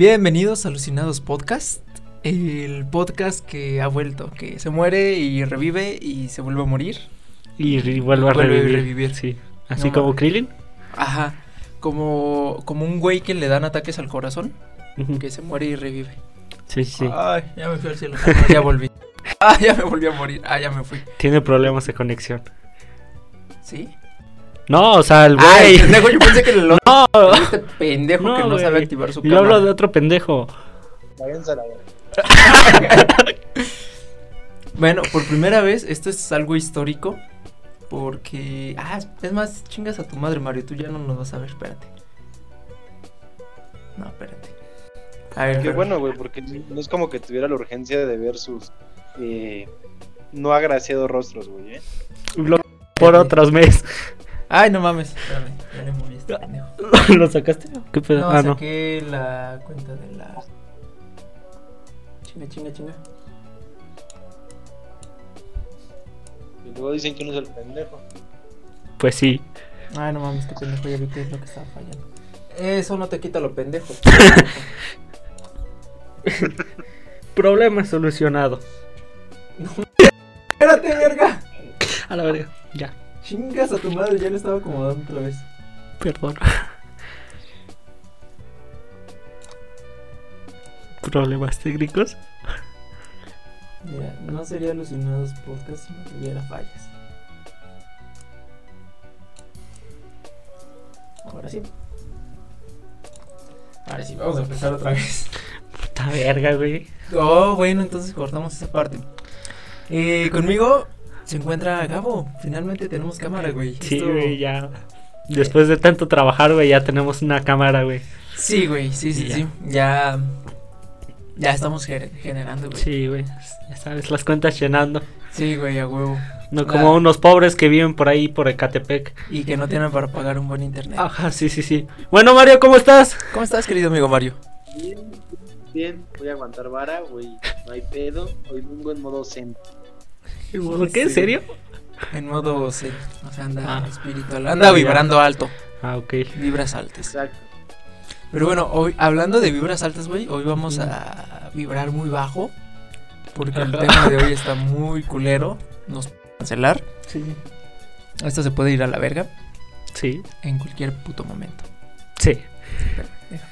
Bienvenidos a Alucinados Podcast, el podcast que ha vuelto, que se muere y revive y se vuelve a morir. Y, y vuelve a Vuelve revivir. revivir. Sí. Así No como. Krillin. Ajá, como, como un güey que le dan ataques al corazón, que se muere y revive. Sí, sí. Ay, ya me fui al cielo. Ah, ya volví. Ah, ya me volví a morir. Ah, ya me fui. Tiene problemas de conexión. ¿Sí? No, o sea, el Ay, güey. pendejo, yo pensé que el otro. no, Este pendejo No, que no sabe güey. activar su yo cámara. hablo de otro pendejo. Váyanse a la verga. Bueno, por primera vez, esto es algo histórico. Porque. Ah, es- más, chingas a tu madre, Mario. Tú ya no nos vas a ver, espérate. No, espérate. A ver, Qué bueno, güey, porque no es como que tuviera la urgencia de ver sus eh, no agraciados rostros, güey, ¿eh? Lo- por otros meses. Ay, no mames. Espérame, ya le moví este pendejo. ¿Lo sacaste? ¿Qué pedo? No, ah, no. saqué la cuenta de la. Chinga, chinga, chinga. Y luego dicen que uno es el pendejo. Pues sí. Ay, no mames, este pendejo ya vi que es lo que estaba fallando. Eso no te quita lo pendejo. Problema solucionado. Espérate, verga. A la verga. Ya. Chingas a tu madre, ya le estaba acomodando otra vez. Perdón. Problemas técnicos. Mira, no sería alucinados podcast si no tuviera fallas. Ahora sí. Ahora sí, vamos a empezar otra vez. Puta verga, güey. Oh, bueno, entonces cortamos esa parte. Eh, conmigo se encuentra Gabo. Finalmente tenemos cámara, güey. Sí, Esto- güey, ya. Después de tanto trabajar, güey, ya tenemos una cámara, güey. Sí, güey, sí, sí, Ya. sí. Ya. Ya estamos gener- generando, güey. Sí, güey. Ya sabes, las cuentas llenando. Sí, güey, a huevo. No La- como unos pobres que viven por ahí, por Ecatepec. Y que no tienen para pagar un buen internet. Ajá, sí, sí, sí. Bueno, Mario, ¿cómo estás? ¿Cómo estás, querido amigo Mario? Bien, bien, voy a aguantar vara, güey, no hay pedo. Hoy vengo en modo ¿Por qué? ¿En Sí. serio? En modo sí, o sea, anda Ah. espiritual, anda vibrando alto, Ah, ok. vibras altas. Exacto. Pero bueno, hoy hablando de vibras altas, güey, hoy vamos a vibrar muy bajo porque el tema de hoy está muy culero, nos puede cancelar. Sí. Esto se puede ir a la verga Sí. en cualquier puto momento. Sí. Espérame, deja.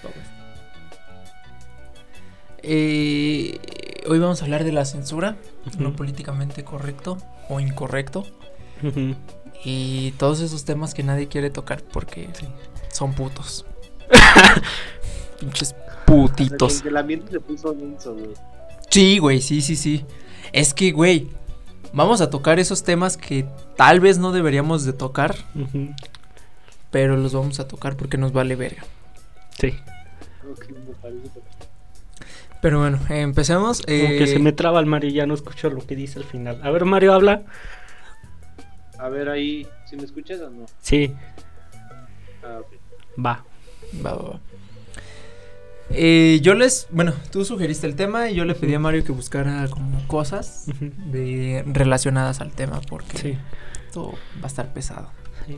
Eh, hoy vamos a hablar de la censura, lo Ujú. políticamente correcto o incorrecto. Y todos esos temas que nadie quiere tocar porque son putos. Pinches O sea, putitos. el ambiente se puso denso, güey. Sí, güey, sí, sí, sí. Es que, güey, vamos a tocar esos temas que tal vez no deberíamos de tocar, pero los vamos a tocar porque nos vale verga. Sí. Ok, me parece. Pero bueno, eh, empecemos. Como eh, que se me traba el Mario y ya no escucho lo que dice al final. A ver, Mario, habla. A ver ahí, ¿si me escuchas o no? Sí, Ah, va. Va, va, va. Eh, yo les, bueno, tú sugeriste el tema y yo le pedí a Mario que buscara como cosas de relacionadas al tema porque Sí. esto va a estar pesado. sí.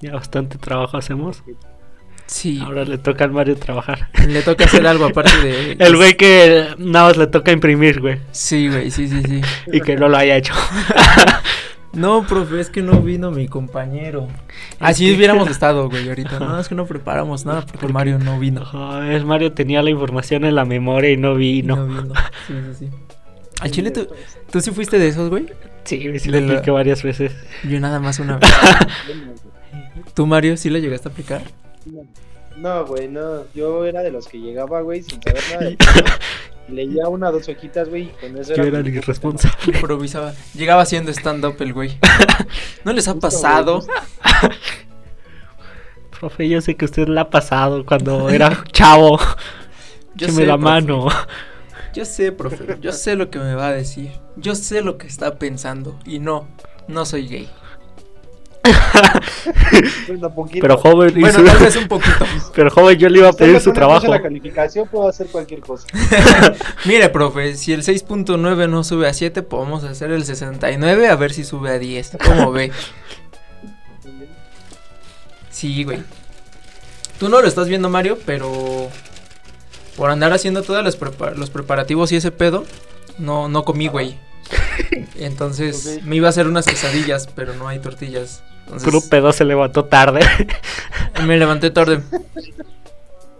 Ya bastante trabajo hacemos. Sí, Ahora le toca al Mario trabajar. le toca hacer algo aparte de... El güey que nada más le toca imprimir, güey. Sí, güey, sí, sí, sí. Y que no lo haya hecho. No, profe, es que no vino mi compañero. Así que- hubiéramos estado, güey, ahorita. No, es que no preparamos nada porque Porque- Mario no vino. Joder, Mario tenía la información en la memoria y no vino. No vino. Sí, sí, sí. Al chile, ¿tú, ¿tú sí fuiste de esos, güey? Sí, sí lo la- apliqué varias veces. Yo nada más una vez. ¿Tú, Mario, sí lo llegaste a aplicar? No, güey, no. Yo era de los que llegaba, güey, sin saber nada. Leía una o dos hojitas, güey, y con eso Yo era. el irresponsable. Improvisaba. Llegaba haciendo stand-up el güey. ¿No les ha Justo, pasado? Profe, yo sé que usted la ha pasado cuando era chavo. Yo Écheme sé, la profe. mano. Yo sé, profe. Yo sé lo que me va a decir. Yo sé lo que está pensando. Y no, no soy gay. Pero joven, Bueno, su- tal vez un poquito. pero joven, yo le iba a pedir su trabajo. La calificación puedo hacer cualquier cosa. Mire, profe, si el 6.9 no sube a 7, podemos hacer el 69 a ver si sube a 10. ¿Cómo ve? Sí, güey. Tú no lo estás viendo, Mario, pero por andar haciendo todos los, los preparativos y ese pedo, no, no comí, güey. Entonces me iba a hacer unas quesadillas, pero no hay tortillas. Entonces, Puro pedo se levantó tarde. me levanté tarde.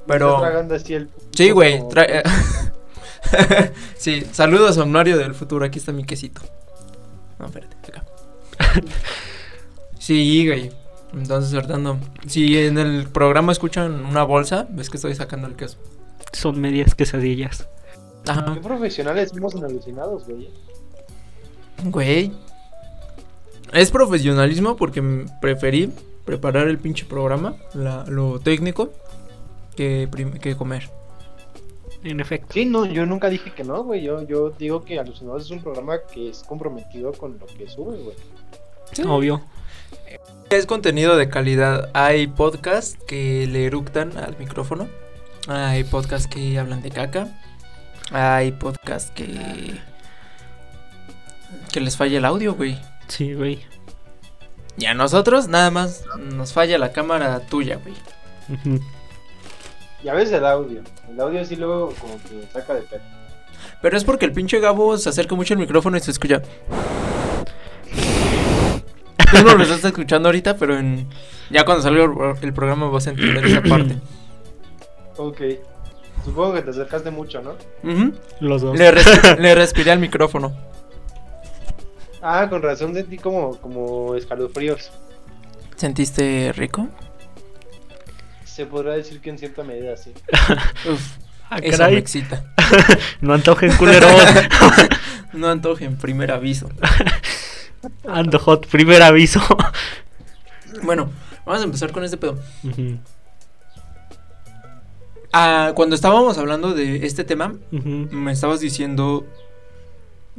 Pero tragando así el sí, güey. tra- sí, saludos a Mario del futuro. Aquí está mi quesito. No, espérate, acá. sí, güey. Entonces, Fernando, si en el programa escuchan una bolsa, ves que estoy sacando el queso. Son medias quesadillas. Ajá. Qué profesionales somos en alucinados, güey. Güey. Es profesionalismo porque preferí preparar el pinche programa, la- lo técnico, que, comer. En efecto. Sí, no, yo nunca dije que no, güey. Yo, yo digo que Alucinados es un programa que es comprometido con lo que sube, güey. Obvio. Es contenido de calidad. Hay podcasts que le eructan al micrófono. Hay podcasts que hablan de caca. Hay podcasts que. que les falla el audio, güey. Sí, güey. Y a nosotros nada más nos falla la cámara tuya, güey. Y a veces el audio. El audio sí luego como que saca de pedo. Pero es porque el pinche Gabo se acerca mucho al micrófono y se escucha. Tú no lo estás escuchando ahorita, pero en... ya cuando salga el, programa vas a entender esa parte. Ok. Supongo que te acercaste mucho, ¿no? Ujú. Los dos. le, res- le respiré al micrófono. Ah, con razón sentí como, como escalofríos. ¿Sentiste rico? Se podrá decir que en cierta medida sí. Uf, Ah, eso caray. me excita. No antojen culeros. No antojen, primer aviso. Ando hot, primer aviso. Bueno, vamos a empezar con este pedo. Ah, cuando estábamos hablando de este tema, me estabas diciendo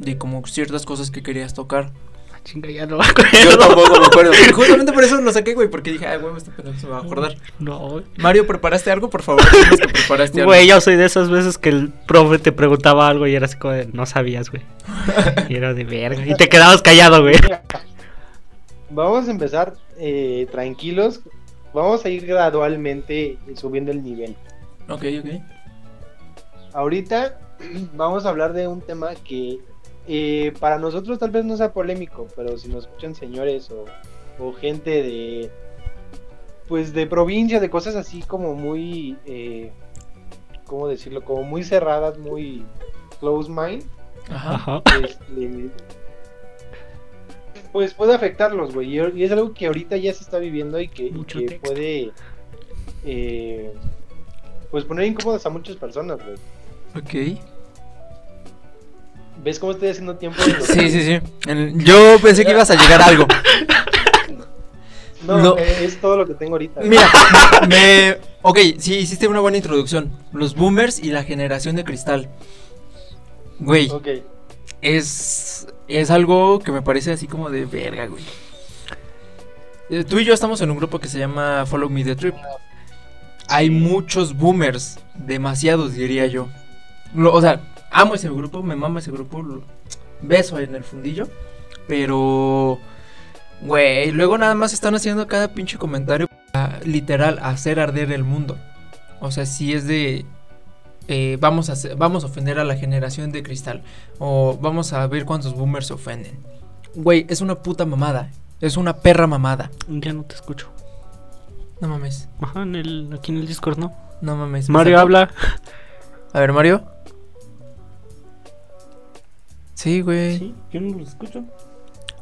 de como ciertas cosas que querías tocar. Ah, Chinga, ya no Yo tampoco me acuerdo. Justamente por eso lo saqué, güey, porque dije, ay, güey, este pedo se va a acordar. No, güey. Mario, ¿preparaste algo? Por favor, que preparaste algo. Güey, yo soy de esas veces que el profe te preguntaba algo y era así como de, no sabías, güey. Y era de verga. Y te quedabas callado, güey. Vamos a empezar eh, tranquilos. Vamos a ir gradualmente subiendo el nivel. Ok, ok. Ahorita vamos a hablar de un tema que eh, para nosotros tal vez no sea polémico, pero si nos escuchan señores o, o gente de pues de provincia, de cosas así como muy eh, ¿cómo decirlo? Como muy cerradas, muy close mind, Ajá. Este, pues puede afectarlos, güey. Y, es algo que ahorita ya se está viviendo y que, y puede eh, pues poner incómodas a muchas personas, güey. Ok. ¿Ves cómo estoy haciendo tiempo? Sí, sí, sí. En- Yo pensé que ibas a llegar a algo. No, No. eh, es todo lo que tengo ahorita. Mira, me... Ok, sí, hiciste una buena introducción. Los boomers y la generación de cristal. Güey, Ok. es, es algo que me parece así como de verga, güey. Eh, Tú y yo estamos en un grupo que se llama Follow Me the Trip. Hay muchos boomers, demasiados diría yo. Lo- o sea, amo ese grupo, me mama ese grupo, beso en el fundillo, pero, güey, luego nada más están haciendo cada pinche comentario, para, literal, hacer arder el mundo. O sea, si es de, eh, vamos, a hacer- vamos a ofender a la generación de cristal. O vamos a ver cuántos boomers se ofenden. Güey, es una puta mamada. Es una perra mamada. Ya no te escucho. No mames. Ajá, en el, aquí en el Discord, ¿no? No mames. me Mario habla. A ver, Mario. Sí, güey. Sí, yo no lo escucho.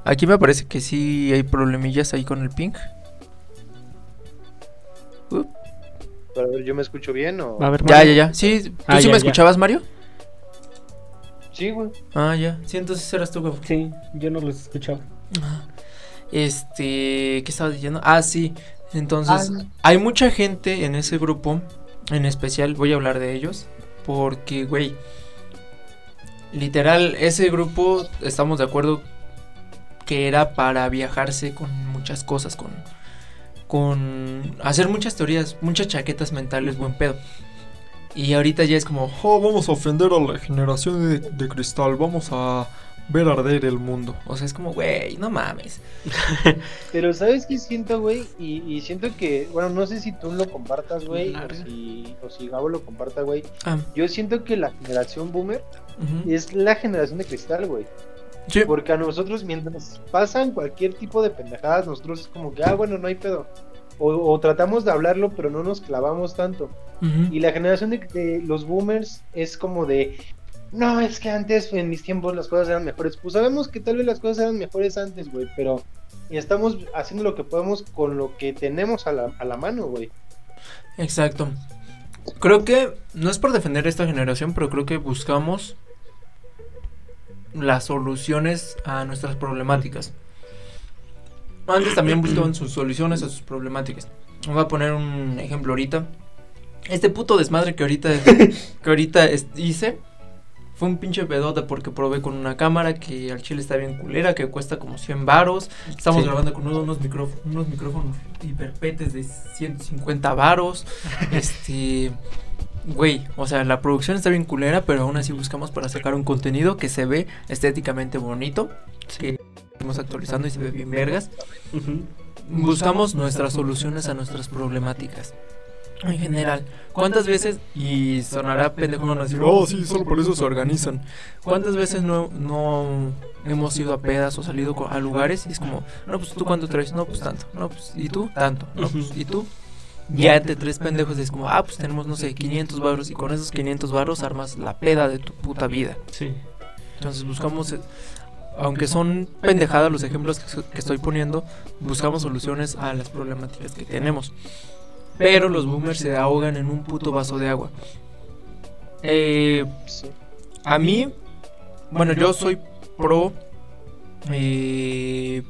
Aquí me parece que sí hay problemillas ahí con el ping. Uh, a ver, ¿yo me escucho bien o...? A ver, ya, ya, ya. Sí, ¿tú Ah, sí ya, me ya. escuchabas, Mario? Sí, güey. Ah, ya. Sí, entonces eras tú, güey. Sí, yo no los escuchaba. Ah, Este, ¿qué estaba diciendo? Ah, sí. Entonces, Ah, hay mucha gente en ese grupo, en especial, voy a hablar de ellos, porque, güey, literal, ese grupo, estamos de acuerdo que era para viajarse con muchas cosas, con, con hacer muchas teorías, muchas chaquetas mentales, buen pedo. Y ahorita ya es como, oh, vamos a ofender a la generación de, de cristal, vamos a ver arder el mundo. O sea, es como, güey, no mames. Pero ¿sabes qué siento, güey? Y, y siento que, bueno, no sé si tú lo compartas, güey, o si, o si Gabo lo comparta, güey. Ah, Yo siento que la generación boomer es la generación de cristal, güey. Sí. Porque a nosotros, mientras pasan cualquier tipo de pendejadas, nosotros es como que, ah, bueno, no hay pedo. O, o tratamos de hablarlo, pero no nos clavamos tanto. Y la generación de, de los boomers es como de, no, es que antes, en mis tiempos, las cosas eran mejores. Pues sabemos que tal vez las cosas eran mejores antes, güey, pero estamos haciendo lo que podemos con lo que tenemos a la, a la mano, güey. Exacto. Creo que no es por defender esta generación, pero creo que buscamos las soluciones a nuestras problemáticas. Antes también buscaban sus soluciones a sus problemáticas. Voy a poner un ejemplo ahorita. Este puto desmadre que ahorita que ahorita hice fue un pinche pedote porque probé con una cámara que al chile está bien culera, que cuesta como 100 varos. Estamos Sí. grabando con unos, unos micrófonos, unos micrófonos hiperpetes de 150 varos. este, güey, o sea, la producción está bien culera, pero aún así buscamos para sacar un contenido que se ve estéticamente bonito, que estamos actualizando y se ve bien vergas. Buscamos nuestras soluciones a nuestras problemáticas. En general, ¿cuántas veces, y sonará pendejo no decir, oh sí, solo por eso se organizan? ¿Cuántas veces no, no hemos ido a pedas o salido a lugares y es como, no, pues tú cuánto traes, no, pues tanto, no, pues y tú, tanto, no, pues y tú? Ya entre tres pendejos es como, ah, pues tenemos, no sé, 500 varos y con esos 500 varos armas la peda de tu puta vida. Sí. Entonces buscamos, aunque son pendejadas los ejemplos que estoy poniendo, buscamos soluciones a las problemáticas que tenemos. Pero los boomers se ahogan en un puto vaso de agua. Eh, a mí, bueno, yo soy pro, eh,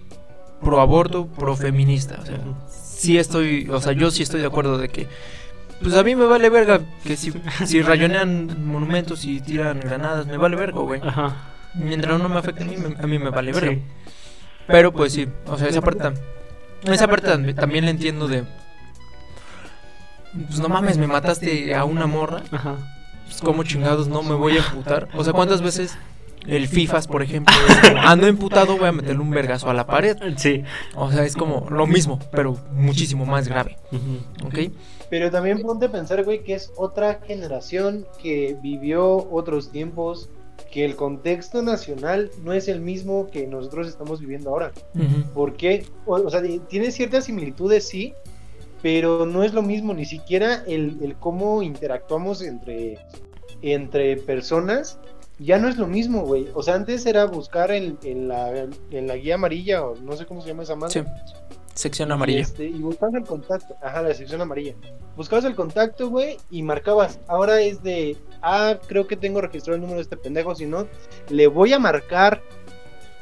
pro aborto, pro feminista. O sea, sí estoy, o sea, yo sí estoy de acuerdo de que, pues a mí me vale verga que si, si rayonean monumentos y tiran granadas, me vale verga, güey. Ajá. Mientras no me afecte a mí, me- a mí me vale verga. Sí. Pero pues sí, o sea, esa parte, esa parte tam- también la entiendo de... Pues no mames, me mataste a una morra. Ajá. Pues como chingados no me voy a emputar. O sea, ¿cuántas veces el FIFAs, por ejemplo, es como, ando emputado, voy a meterle un vergazo a la pared? Sí. O sea, es como lo mismo, pero muchísimo más grave. ¿ok? Pero también ponte a pensar, güey, que es otra generación que vivió otros tiempos, que el contexto nacional no es el mismo que nosotros estamos viviendo ahora. Ujú. ¿Por qué? O, o sea, tiene ciertas similitudes, sí, pero no es lo mismo, ni siquiera el, el cómo interactuamos entre, entre personas, ya no es lo mismo, güey. O sea, antes era buscar en, en la, en la guía amarilla, o no sé cómo se llama esa madre. Sí, sección Y, amarilla. este, y buscabas el contacto. Ajá, la sección amarilla. Buscabas el contacto, güey, y marcabas. Ahora es de, ah, creo que tengo registrado el número de este pendejo. Si no, le voy a marcar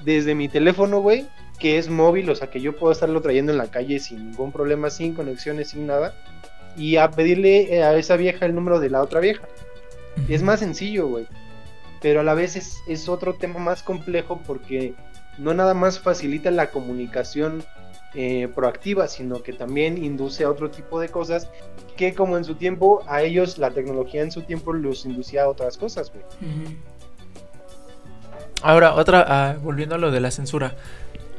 desde mi teléfono, güey, que es móvil, o sea, que yo puedo estarlo trayendo en la calle sin ningún problema, sin conexiones, sin nada. Y a pedirle eh, a esa vieja el número de la otra vieja. Es más sencillo, güey. Pero a la vez es, es otro tema más complejo porque no nada más facilita la comunicación eh, proactiva, sino que también induce a otro tipo de cosas que como en su tiempo, a ellos la tecnología en su tiempo los inducía a otras cosas, güey. Ahora, otra, ah, volviendo a lo de la censura.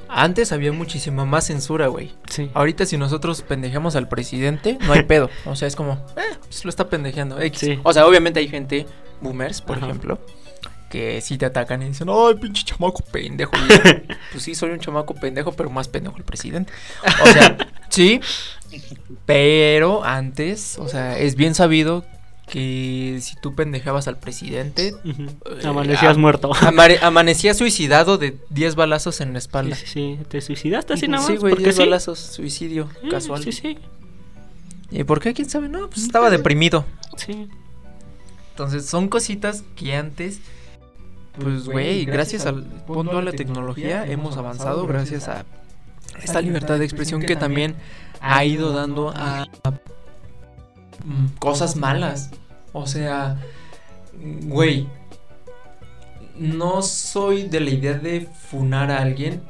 Antes había muchísima más censura, güey. Sí. Ahorita si nosotros pendejamos al presidente, no hay pedo. O sea, es como, eh, pues lo está pendejeando. X. Sí. O sea, obviamente hay gente, boomers, por Ajá. ejemplo, que sí te atacan y dicen, ay, pinche chamaco pendejo. Pues sí, soy un chamaco pendejo, pero más pendejo el presidente. O sea, sí, pero antes, o sea, es bien sabido que si tú pendejabas al presidente, Ujú. Eh, Amanecías muerto. amare- amanecía suicidado de 10 balazos en la Sí, espalda. sí, sí. ¿Te suicidaste así nada más? Sí, güey, ¿Por qué 10 sí? balazos, suicidio Sí, casual. Sí, sí. ¿Y por qué? ¿Quién sabe? No, pues estaba deprimido. Sí. Entonces, son cositas que antes, pues, güey, gracias al punto a la tecnología hemos avanzado, gracias a esta libertad de expresión que también ha ido dando a, a, cosas malas. O sea, güey, no soy de la idea de funar a alguien.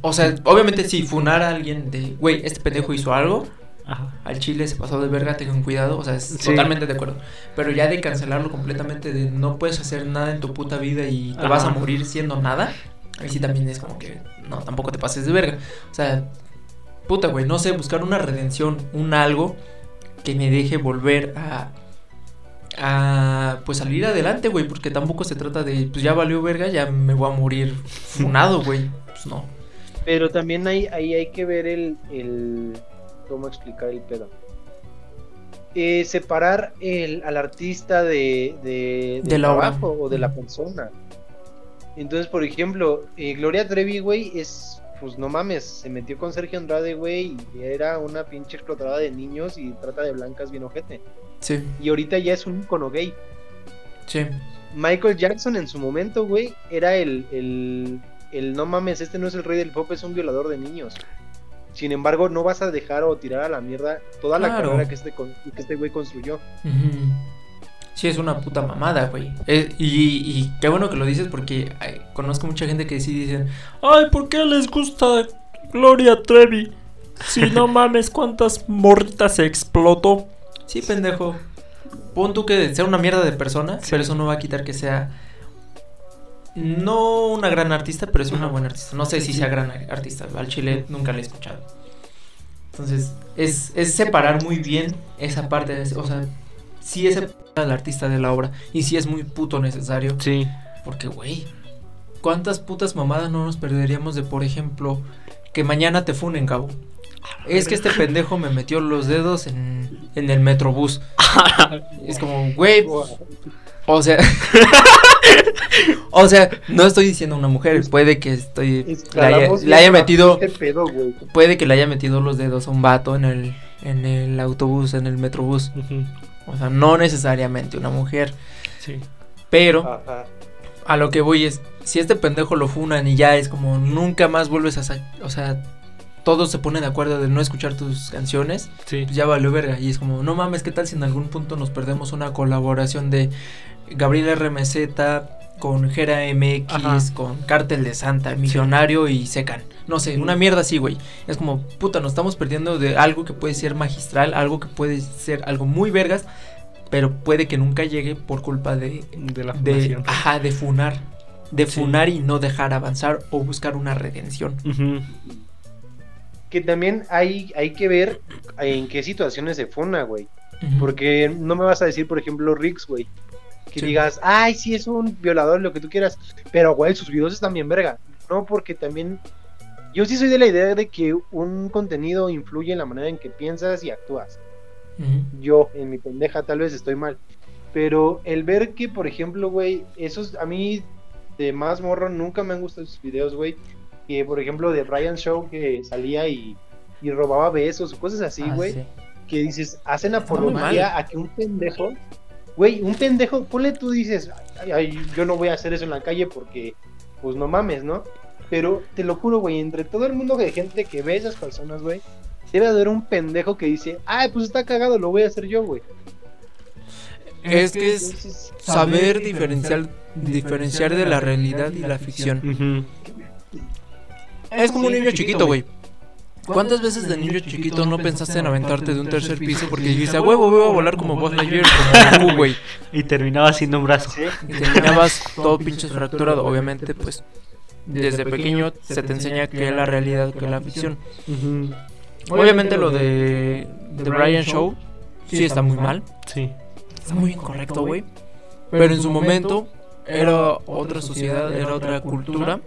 O sea, obviamente sí, funar a alguien de, güey, este pendejo hizo algo, Ajá. al chile se pasó de verga, tengan cuidado, o sea, es Sí. totalmente de acuerdo. Pero ya de cancelarlo completamente, de no puedes hacer nada en tu puta vida y te Ajá. vas a morir siendo nada, ahí sí también es como que, no, tampoco te pases de verga. O sea, puta, güey, no sé, buscar una redención, un algo que me deje volver a... A pues salir adelante, güey, porque tampoco se trata de, pues ya valió verga, ya me voy a morir funado, güey. Pues no. Pero también hay, ahí hay que ver el, el. ¿Cómo explicar el pedo? Eh, separar el, al artista de, de, del De la trabajo o de la persona. Entonces, por ejemplo, eh, Gloria Trevi, güey, es. Pues no mames, se metió con Sergio Andrade, güey, y era una pinche explotadora de niños y trata de blancas bien ojete. Sí, Y ahorita ya es un icono gay. sí. Michael Jackson en su momento, güey, era el, el, el no mames, este no es el rey del pop, es un violador de niños. Sin embargo, no vas a dejar o tirar a la mierda toda la Claro. carrera que este, que este güey construyó. Ujú. Sí, es una puta mamada, güey. Eh, y, y qué bueno que lo dices porque ay, conozco mucha gente que sí dicen, ay, ¿por qué les gusta Gloria Trevi? Si no mames, cuántas morritas se explotó. Sí, pendejo. Pon tú que sea una mierda de persona, pero eso no va a quitar que sea no una gran artista, pero es una buena artista. No sé si sea gran artista, al chile nunca la he escuchado. Entonces, es, es separar muy bien esa parte, de- o sea, sí es al artista de la obra y sí es muy puto necesario. Sí. Porque, güey, ¿cuántas putas mamadas no nos perderíamos de, por ejemplo, que mañana te funen, cabo? Es que este pendejo me metió los dedos en, en el metrobús. Es como, güey, o sea, o sea, no estoy diciendo una mujer, puede que estoy le haya, le haya metido, pedo, puede que le haya metido los dedos a un vato en el, en el autobús, en el metrobús. Ujú. O sea, no necesariamente una mujer, Sí. pero Ajá. a lo que voy es, si este pendejo lo funan y ya es como nunca más vuelves a, sa- o sea, todos se ponen de acuerdo de no escuchar tus canciones, Sí. pues ya valió verga. Y es como, no mames, ¿qué tal si en algún punto nos perdemos una colaboración de Gabriel RMZ con Gera MX, Ajá. con Cártel de Santa, Millonario y Secan? No sé, una mierda así, güey. Es como, puta, nos estamos perdiendo de algo que puede ser magistral, algo que puede ser algo muy vergas, pero puede que nunca llegue por culpa de, De la de, ajá, de funar. De Sí. funar y no dejar avanzar o buscar una redención. Que también hay, hay que ver en qué situaciones se funa, güey. Porque no me vas a decir, por ejemplo, Rix, güey. Que Sí. digas, ay, sí, es un violador, lo que tú quieras. Pero, güey, sus videos están bien verga. No, porque también. Yo sí soy de la idea de que un contenido influye en la manera en que piensas y actúas. Yo, en mi pendeja, tal vez estoy mal. Pero el ver que, por ejemplo, güey, esos a mí de más morro nunca me han gustado esos videos, güey. Que, por ejemplo, de Ryan Show que salía y, y robaba besos o cosas así, Ah, güey sí. que dices, hacen apología a que un pendejo, güey, un pendejo, ponle tú dices, ay, ay, yo no voy a hacer eso en la calle porque, pues no mames, ¿no? Pero te lo juro, güey, entre todo el mundo de gente que ve esas personas, güey, debe haber un pendejo que dice, ay, pues está cagado, lo voy a hacer yo, güey. Es que es saber diferenciar, diferenciar de la realidad y la ficción. Es como un niño chiquito, güey. ¿Cuántas veces de niño chiquito no pensaste en aventarte de un tercer piso porque dijiste, a huevo, voy a volar como Buzz Lightyear, como güey? Y terminaba siendo un brazo. Y terminabas todo pinches fracturado. Obviamente, pues, desde pequeño se te enseña que es la realidad, que es la ficción. Obviamente lo de, de Brian Show sí está muy mal. Sí. Está muy incorrecto, güey. Pero en su momento era otra sociedad, era otra cultura.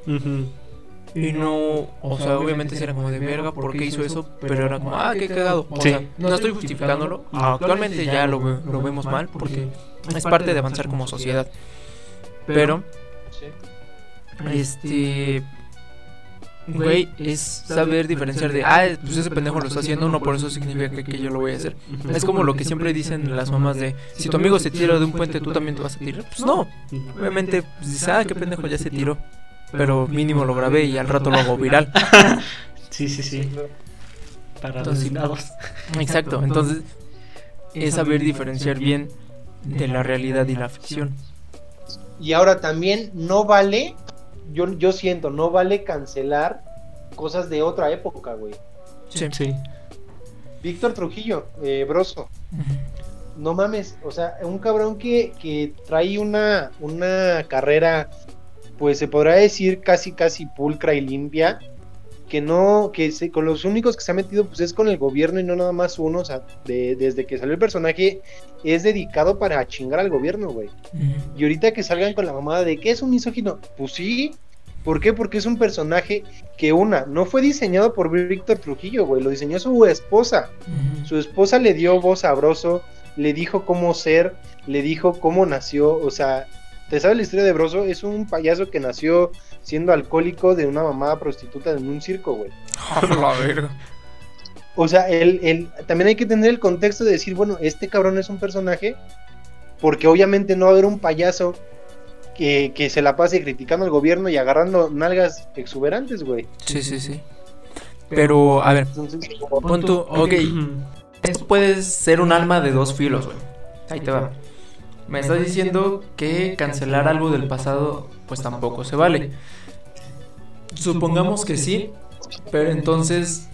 Y no, o sea, obviamente sí era como de verga, ¿por qué hizo eso? Pero era como, ah, qué cagado. O Sí. sea, no estoy justificándolo. Actualmente ya lo, lo vemos mal porque es parte de avanzar como sociedad. Pero. Este. Güey, es saber diferenciar de, ah, pues ese pendejo lo está haciendo, no por eso significa que, que yo lo voy a hacer. Es como lo que siempre dicen las mamás de, si tu amigo se tira de un puente, tú también te vas a tirar. Pues no, obviamente, pues dices, ah, qué pendejo ya se tiró. Pero mínimo lo grabé y al rato lo hago viral. Sí, sí, sí. Para Entonces-. Exacto, entonces es saber diferenciar bien de la realidad y la ficción. Y ahora también no vale, yo, yo siento, no vale cancelar cosas de otra época, güey. Sí. Sí. Víctor Trujillo, eh, Broso. No mames, o sea, un cabrón que, que trae una, una carrera, pues se podrá decir casi, casi pulcra y limpia, que no, que se, con los únicos que se ha metido, pues es con el gobierno y no nada más uno, o sea, de- desde que salió el personaje, es dedicado para chingar al gobierno, güey. Y ahorita que salgan con la mamada de que es un misógino, pues sí. ¿Por qué? Porque es un personaje que una, no fue diseñado por Víctor Trujillo, güey, lo diseñó su esposa. Su esposa le dio voz a Broso, le dijo cómo ser, le dijo cómo nació, o sea, ¿te sabes la historia de Broso? Es un payaso que nació siendo alcohólico de una mamá prostituta en un circo, güey. la verga. O sea, él, él- también hay que tener el contexto de decir, bueno, este cabrón es un personaje, porque obviamente no va a haber un payaso que, que se la pase criticando al gobierno y agarrando nalgas exuberantes, güey. Sí, sí, sí. Pero, a ver, Entonces, pon tú, ok, esto puede ser un alma de dos filos, güey. Ahí te va. Me estás diciendo que cancelar algo del pasado, pues tampoco se vale. Supongamos que sí, pero entonces,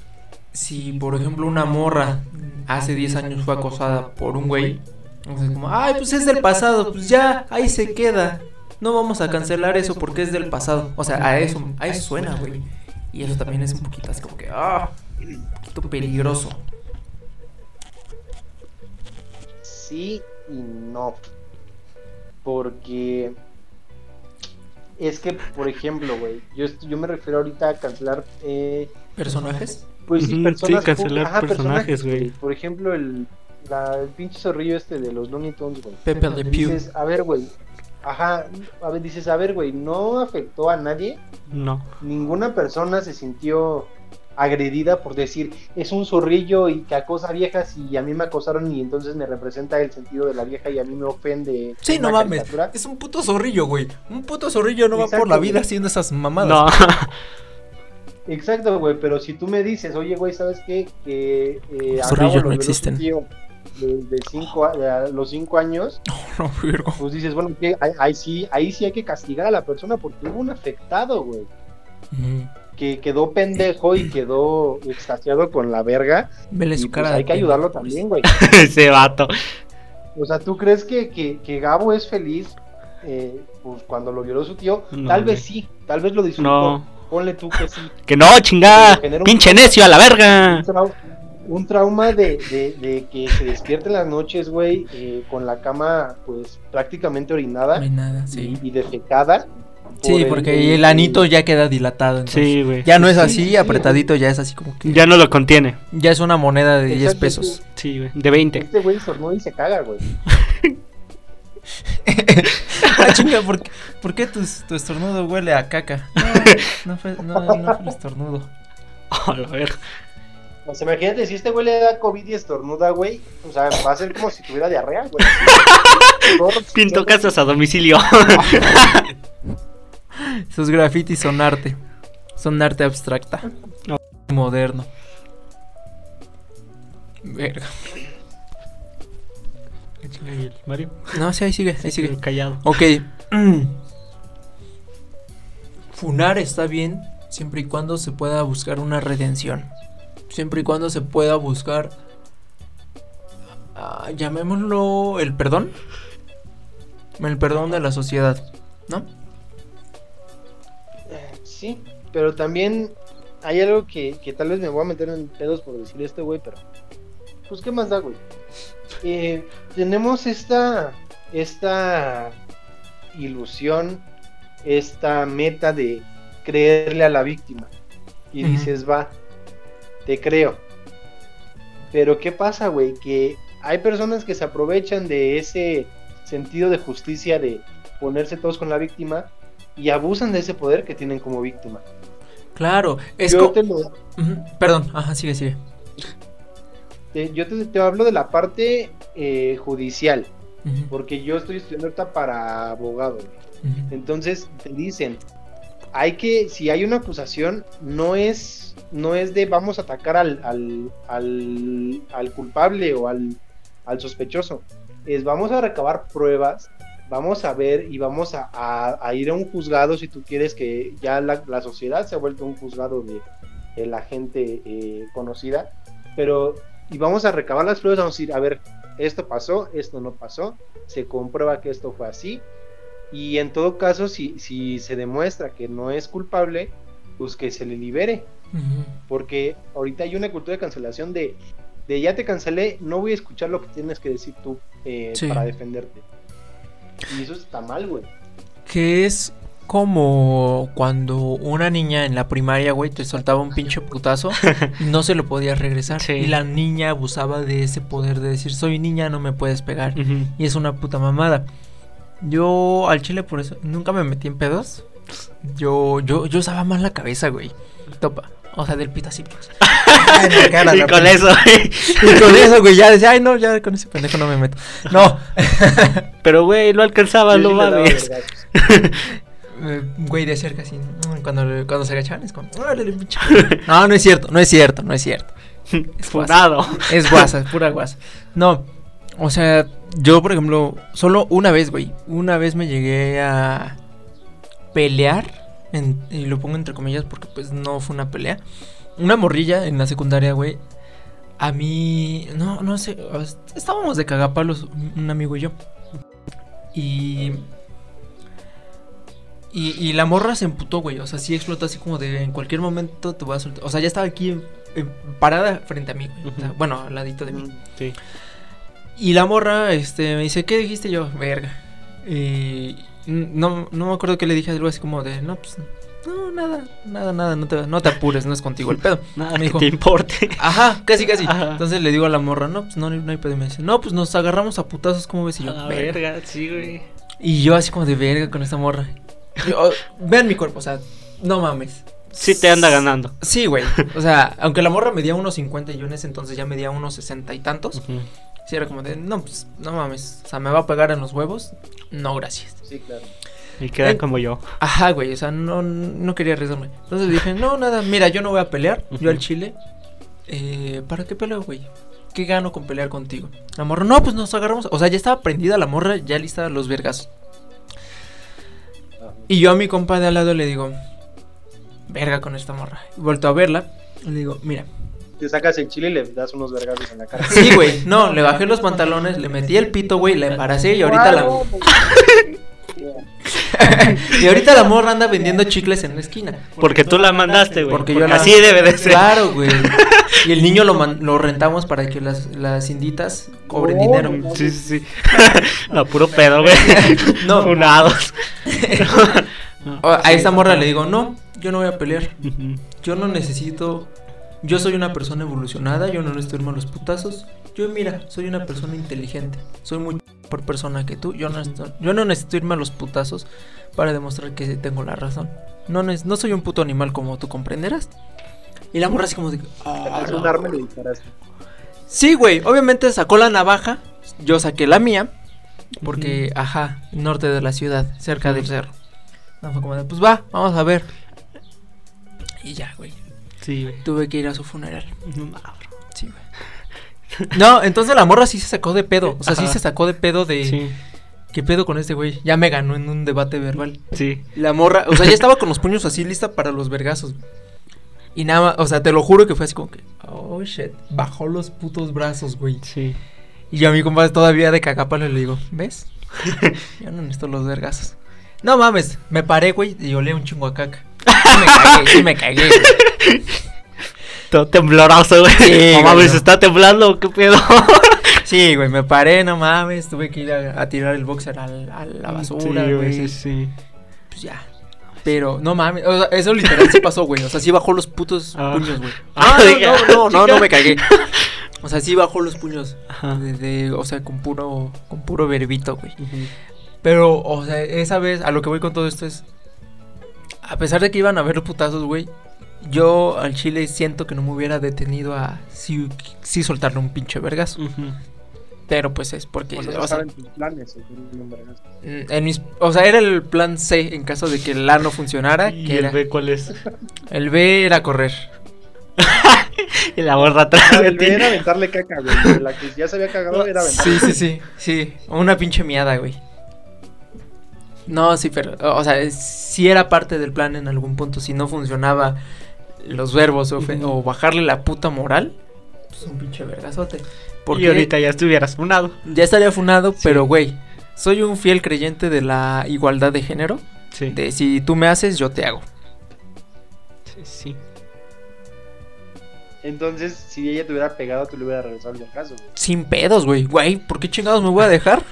si por ejemplo una morra hace 10 años fue acosada por un güey, entonces como, ay, pues es del pasado, pues ya, ahí se queda. No vamos a cancelar eso porque es del pasado. O sea, a eso, a eso suena, güey. Y eso también es un poquito así como que, ah, un poquito peligroso. sí y no. Porque es que, por ejemplo, güey, yo, yo me refiero ahorita a cancelar eh, ¿Personajes? Pues sí, personas sí, cancelar ajá, personajes, güey. Por ejemplo, el, la- el pinche zorrillo este de los Looney Tunes, güey. Pepe Le Pew. Dices, a ver, güey. Ajá, a ver, dices, a ver, güey, no afectó a nadie. No. Ninguna persona se sintió agredida por decir, es un zorrillo y que acosa a viejas y a mí me acosaron y entonces me representa el sentido de la vieja y a mí me ofende. Sí, no mames. caricatura". Es un puto zorrillo, güey. Un puto zorrillo no va por la vida güey. haciendo esas mamadas. No. Exacto, güey, pero si tú me dices, oye, güey, ¿sabes qué? Que eh, zorrillos no existen. tío De, de cinco, a, de los cinco años, No, vergo. pues dices, bueno, que ahí, ahí sí, ahí sí hay que castigar a la persona porque hubo un afectado, güey, Ujú. Que quedó pendejo y quedó extasiado con la verga. Vele Y su pues cara. hay que ayudarlo pendejo, también, güey. Ese vato. O sea, ¿tú crees que, que, que Gabo es feliz eh, pues, cuando lo violó su tío? No, tal güey. vez sí, tal vez lo disfrutó. No. Ponle tú que sí. Que no, chingada. Un- Pinche necio a la verga. un, trau- un trauma de, de- de que se despierte en las noches, güey, eh, con la cama, pues, prácticamente orinada sí. y, y defecada. Sí, por porque el anito ya queda dilatado. entonces. Sí, güey. Ya no es Sí, así, sí, apretadito, ya es así como que. Ya no lo contiene. Ya es una moneda de 10 Exacto, pesos. Sí, güey. De 20. Este güey estornuda y se caga, güey. ah, chinga, ¿por, qué- por qué tu, tu estornudo huele a caca? No, no fue, no, no fue el estornudo. A. O sea, imagínate, si este güey le da COVID y estornuda, güey, o sea, va a ser como si tuviera diarrea, güey. Pinto casas a domicilio. Sus grafitis son arte. Son arte abstracta. No. Moderno. Verga. ¿Qué chinga y el Mario? No, sí, ahí sigue, ahí sigue. Callado. Ok. Funar está bien siempre y cuando se pueda buscar una redención. Siempre y cuando se pueda buscar. ah, llamémoslo el perdón. El perdón de la sociedad. ¿No? Sí, pero también hay algo que, que tal vez me voy a meter en pedos por decir esto, güey, pero pues qué más da, güey. Eh, tenemos esta esta ilusión, esta meta de creerle a la víctima y dices, va, te creo. Pero ¿qué pasa, güey? Que hay personas que se aprovechan de ese sentido de justicia de ponerse todos con la víctima y abusan de ese poder que tienen como víctima. Claro. Es yo te, lo- Perdón, ajá, sigue, sigue. te- yo te, te hablo de la parte eh, judicial, porque yo estoy estudiando ahorita para abogado. Entonces te dicen, hay que, si hay una acusación, no es, no es de vamos a atacar al, al, al, al culpable o al, al sospechoso, es vamos a recabar pruebas, vamos a ver y vamos a, a- a ir a un juzgado si tú quieres que ya la, la sociedad se ha vuelto un juzgado de, de la gente eh, conocida, pero y vamos a recabar las pruebas, vamos a decir, a ver, esto pasó, esto no pasó, se comprueba que esto fue así, y en todo caso, si, si se demuestra que no es culpable, pues que se le libere, porque ahorita hay una cultura de cancelación de, de ya te cancelé, no voy a escuchar lo que tienes que decir tú eh, Sí. para defenderte. Y eso está mal, güey. Que es como cuando una niña en la primaria, güey, te soltaba un pinche putazo no se lo podías regresar. Sí. Y la niña abusaba de ese poder de decir, soy niña, no me puedes pegar. Y es una puta mamada. Yo al chile por eso nunca me metí en pedos. Yo, yo, yo usaba más la cabeza, güey. Topa. O sea, del pito así, pues. Ay, cara, y con eso, Y con eso, güey, ya decía, ay, no, ya con ese pendejo no me meto. No, Pero, güey, no alcanzaba, no mames. eh, güey, de cerca así. mm, Cuando, cuando se agachaban es como, órale, pinche. No, no es cierto, no es cierto, no es cierto. Es guasa. Es guasa, es pura guasa. No, o sea, yo, por ejemplo, solo una vez, güey, una vez me llegué a pelear, en- y lo pongo entre comillas porque pues no fue una pelea. Una morrilla en la secundaria, güey. A mí, no, no sé, estábamos de cagapalos, un amigo y yo. Y... Y, y la morra se emputó, güey. O sea, sí explotó así como de en cualquier momento te voy a soltar. O sea, ya estaba aquí en- parada frente a mí, güey. O sea, Ujú. bueno, al ladito de mí. Sí. Y la morra, este, me dice, ¿qué dijiste yo? Verga. Y no, no me acuerdo qué le dije, algo así como de, no, pues, no, nada, nada, nada, no te, no te apures, no es contigo el pedo. Nada Me que te importe. Ajá, casi, casi. Ajá. Entonces le digo a la morra, no, pues no, no hay pedo. Y me dice, no, pues nos agarramos a putazos, ¿cómo ves? Y yo, A la "Verga". sí, güey. Y yo así como de verga con esta morra. Yo, oh, vean mi cuerpo, o sea, no mames. Sí te anda ganando. Sí, güey. O sea, aunque la morra medía unos 50 y yo en ese entonces ya medía unos 60 y tantos. Ujú. Sí, era como de, no, pues, no mames. O sea, ¿me va a pegar en los huevos? No, gracias. Sí, claro. Y queda Eh, como yo. Ajá, güey, o sea, no, no quería arriesgarme. Entonces dije, no, nada, mira, yo no voy a pelear. Yo al chile. Eh, ¿Para qué peleo, güey? ¿Qué gano con pelear contigo? La morra, no, pues nos agarramos. O sea, ya estaba prendida la morra, ya lista los vergazos. Ajá. Y yo a mi compa de al lado le digo, verga con esta morra. Y vuelto a verla. Le digo, mira. Te sacas el chile y le das unos vergazos en la cara. Sí, güey. No, le bajé los pantalones, le metí el pito, güey, la embaracé y ahorita la. y ahorita la morra anda vendiendo chicles en la esquina. Porque tú la mandaste, güey. Porque Porque, yo la- así debe de ser. Claro, güey. Y el niño lo, man- lo rentamos para que las, las inditas cobren Oh, dinero. no. Sí, sí, sí. no, puro pedo, güey. No. Funados. O- A esta morra le digo, no, yo no voy a pelear. Yo no necesito. Yo soy una persona evolucionada, yo no necesito irme a los putazos. Yo, mira, soy una persona inteligente. Soy muy por persona que tú. Yo no, necesito, yo no necesito irme a los putazos para demostrar que tengo la razón. No, no soy un puto animal como tú comprenderás. Y la morra así como de. "Ah, Es no". un arma y. Sí, güey. Obviamente sacó la navaja. Yo saqué la mía. Porque, ajá, norte de la ciudad, cerca del cerro. No, fue como de, pues va, vamos a ver. Y ya, güey. Sí, güey. Tuve que ir a su funeral. No, mames. Sí, güey. No, entonces la morra sí se sacó de pedo. O sea, sí se sacó de pedo de. Sí, ¿Qué pedo con este güey? Ya me ganó en un debate verbal. sí. La morra, o sea, ya estaba con los puños así lista para los vergazos. Y nada más, o sea, te lo juro que fue así como que. Oh shit. Bajó los putos brazos, güey. Sí. Y yo a mi compadre todavía de cagapalo le digo, ¿ves? Yo no necesito los vergazos. No mames, me paré, güey, y olé un chingo a caca. Sí me cagué, sí me cagué. Todo tembloroso, güey. Sí, no mames, no. está temblando, ¿qué pedo? Sí, güey, me paré, no mames, tuve que ir a, a tirar el boxer al- a la basura, Sí, güey. Sí, sí. Pues ya. Pero, no mames, o sea, eso literal sí pasó, güey. O sea, sí bajó los putos Ah. puños, güey. Ah, no, no, no, no, no me cagué. O sea, sí bajó los puños. Ajá. De, de- o sea, con puro, con puro verbito, güey. Pero, o sea, esa vez, a lo que voy con todo esto es. A pesar de que iban a haber los putazos, güey. Yo al chile siento que no me hubiera detenido a sí, sí soltarle un pinche vergazo. Ujú. Pero pues es porque. O o sea, no saben tus planes. o mm, en mis, o sea, era el plan C en caso de que el A no funcionara. ¿Y Que el era, B cuál es? el B era correr. Y la borra atrás el. B era aventarle caca, güey. La que ya se había cagado era aventar. Sí, sí, sí. Sí, una pinche miada, güey. No, sí, pero, o sea, sí era parte del plan en algún punto. Si no funcionaba los verbos o, fe- Ujú. o bajarle la puta moral, pues, un pinche vergazote. Y Porque ahorita ya estuvieras funado. ya estaría funado, Sí. pero güey, soy un fiel creyente de la igualdad de género. Sí. De si tú me haces, yo te hago. Sí, sí. Entonces, si ella te hubiera pegado, tú le hubieras regresado el caso. Sin pedos, güey. Güey, ¿por qué chingados me voy a dejar?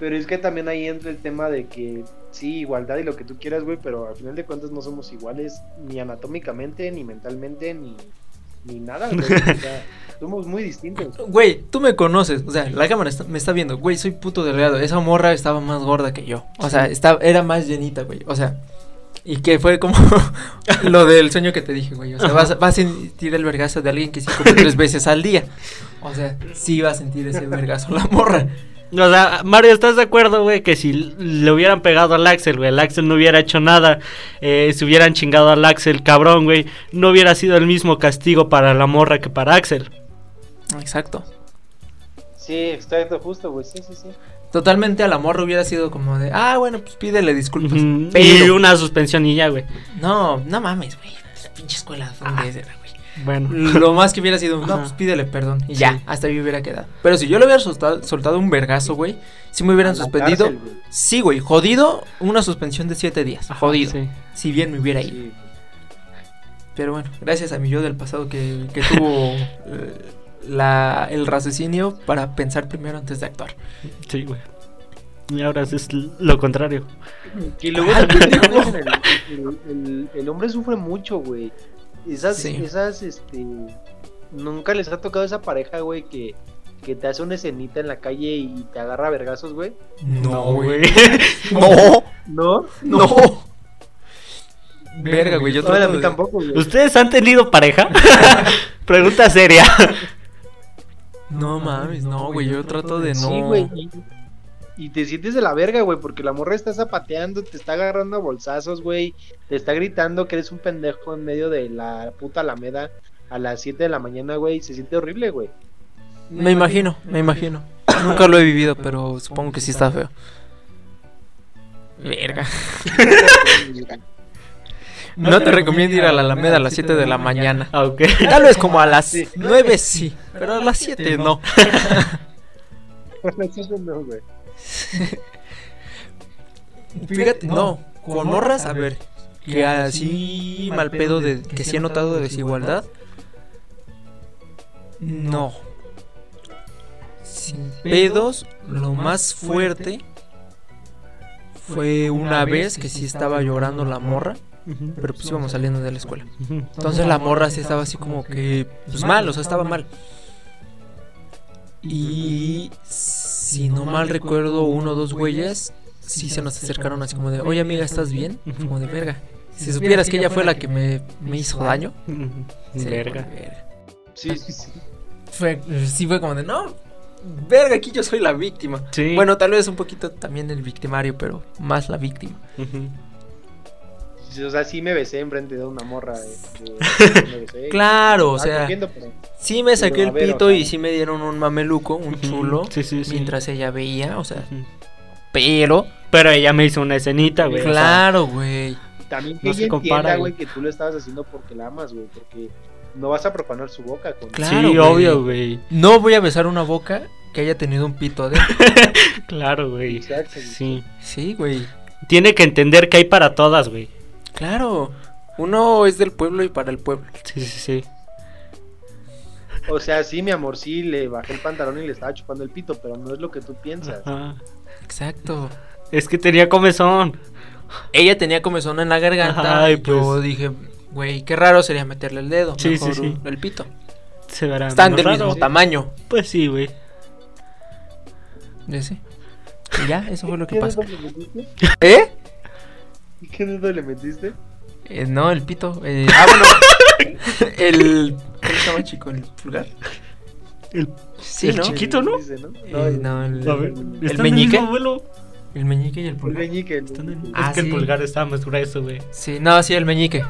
Pero es que también ahí entra el tema de que sí, igualdad y lo que tú quieras, güey, pero al final de cuentas no somos iguales ni anatómicamente, ni mentalmente, ni, ni nada, güey. O sea, somos muy distintos. Güey, tú me conoces. O sea, la cámara está- me está viendo. Güey, soy puto delgado. Esa morra estaba más gorda que yo. O sea, estaba, era más llenita, güey. O sea, y que fue como lo del sueño que te dije, güey. O sea, vas, vas a sentir el vergazo de alguien que sí come tres veces al día. O sea, sí va a sentir ese vergazo la morra. O sea, Mario, ¿estás de acuerdo, güey? Que si le hubieran pegado al Axel, güey, el Axel no hubiera hecho nada, eh, si hubieran chingado al Axel, cabrón, güey, no hubiera sido el mismo castigo para la morra que para Axel. Exacto. Sí, exacto, justo, güey, sí, sí, sí. Totalmente a la morra hubiera sido como de, ah, bueno, pues pídele disculpas. Ujú, Y Pero, una suspensión y ya, güey. no, no mames, güey. Pinche escuela, ¿dónde Ah. güey? Bueno. Lo más que hubiera sido, no, pues pídele perdón. Y Sí. ya, hasta ahí hubiera quedado. Pero si yo le hubiera soltado, soltado un vergazo, güey, si me hubieran suspendido. cárcel, güey. sí, güey, jodido, una suspensión de siete días. Ajá, jodido. sí. Si bien me hubiera ido. Sí. Pero bueno, gracias a mi yo del pasado que, que tuvo eh, la, el raciocinio para pensar primero antes de actuar. Sí, güey. Y ahora es lo contrario. Y luego también pendejo. el, el- el- el hombre sufre mucho, güey. Esas, Sí. esas, este. Nunca les ha tocado esa pareja, güey, que, que te hace una escenita en la calle y te agarra vergazos, güey. No, güey. No. No, ¿No? no. Verga, güey, yo No, a mí de- tampoco, güey. ¿Ustedes han tenido pareja? Pregunta seria. No mames, no, güey, yo trato de no. Sí, güey. Y, te sientes de la verga, güey, porque la morra está zapateando, te está agarrando a bolsazos, güey. Te está gritando que eres un pendejo en medio de la puta alameda a las 7 de la mañana, güey. Se siente horrible, güey. Me imagino, me imagino. Nunca lo he vivido, pero supongo que sí está feo. Verga. No te recomiendo ir a la Alameda a las 7 de la mañana. Ah, ok. Tal vez como a las Sí. 9 sí, pero a las 7 no. Eso no, güey. Fíjate, no, con morras, a ver, que así mal pedo de que sí he notado de desigualdad. No. Sin pedos, lo más fuerte fue una vez que sí estaba llorando la morra, pero pues íbamos saliendo de la escuela. Entonces la morra sí estaba así como que, pues mal, o sea, estaba mal. Y si no mal recuerdo, uno o dos güeyes sí se nos acercaron así como de, oye amiga, ¿estás bien? Como de verga. Si supieras que ella fue la que me, me hizo daño. Sí, Verga. verga. Sí, sí, sí. Fue, sí fue como de, no, verga, aquí yo soy la víctima. Sí. Bueno, tal vez un poquito también el victimario, pero más la víctima. Sí, O sea, sí me besé enfrente de una morra. me besé. Claro, o sea, cogiendo, pero- sí me saqué el a ver, o pito sea- y sí me dieron un mameluco, un chulo, Sí, sí, sí. mientras ella veía, o sea, pero... Pero ella me hizo una escenita, güey. o sea, Claro, güey. También que No se compara, güey. que tú lo estabas haciendo porque la amas, güey. Porque no vas a profanar su boca con Claro, sí, obvio, güey. No voy a besar una boca que haya tenido un pito adentro. Claro, güey. Exacto, güey. Sí. Sí, güey. Tiene que entender que hay para todas, güey. Claro. Uno es del pueblo y para el pueblo. Sí, sí, sí. O sea, sí, mi amor, sí, le bajé el pantalón y le estaba chupando el pito, pero no es lo que tú piensas. Ajá. Exacto. Es que tenía comezón. Ella tenía comezón en la garganta. Ay, y yo pues. dije, güey, qué raro sería meterle el dedo. Sí, Mejor sí, sí. El pito. Se verá. Están menos del raro. mismo tamaño. Pues sí, güey. Ese. Y ya, eso fue lo que ¿Qué pasó. ¿Eh? ¿Y qué dedo le metiste? Eh, no, el pito. eh, ah, bueno. el. ¿Cómo se llama, chico? ¿El pulgar? El, Sí, el ¿no? chiquito, ¿no? Dice, ¿no? Eh, no, el, A ver, el ¿están en el meñique. mismo? El meñique y el El pulgar. meñique. el Están en- meñique. Ah, es que sí. el pulgar está más grueso, güey. Sí, no, sí, el meñique.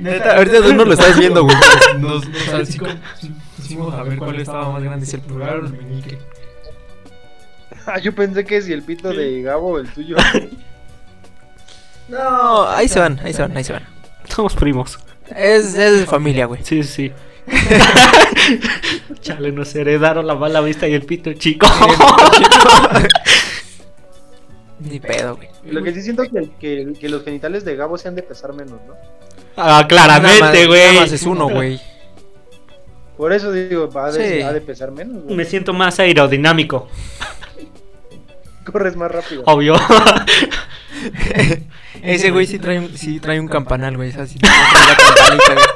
Neta, ahorita tú no lo estás viendo, güey. Nos, nos a ver cuál estaba más grande, si el pulgar o el meñique. Ah, yo pensé que si el pito de Gabo el tuyo. No, ahí se van, ahí se van, ahí se van. Somos primos. Es, es de familia, güey. Sí, sí. Chale, nos heredaron la mala vista y el pito chico. Ni pedo, güey. Lo que sí siento que, que, que los genitales de Gabo se han de pesar menos, ¿no? ah, claramente, güey. Nada más es uno, güey. Por eso digo, va a de, Sí. ha de pesar menos, güey. Me siento más aerodinámico, Corres más rápido. obvio. Ese güey sí trae un, sí trae un campanal, güey. Así trae la campanita, güey.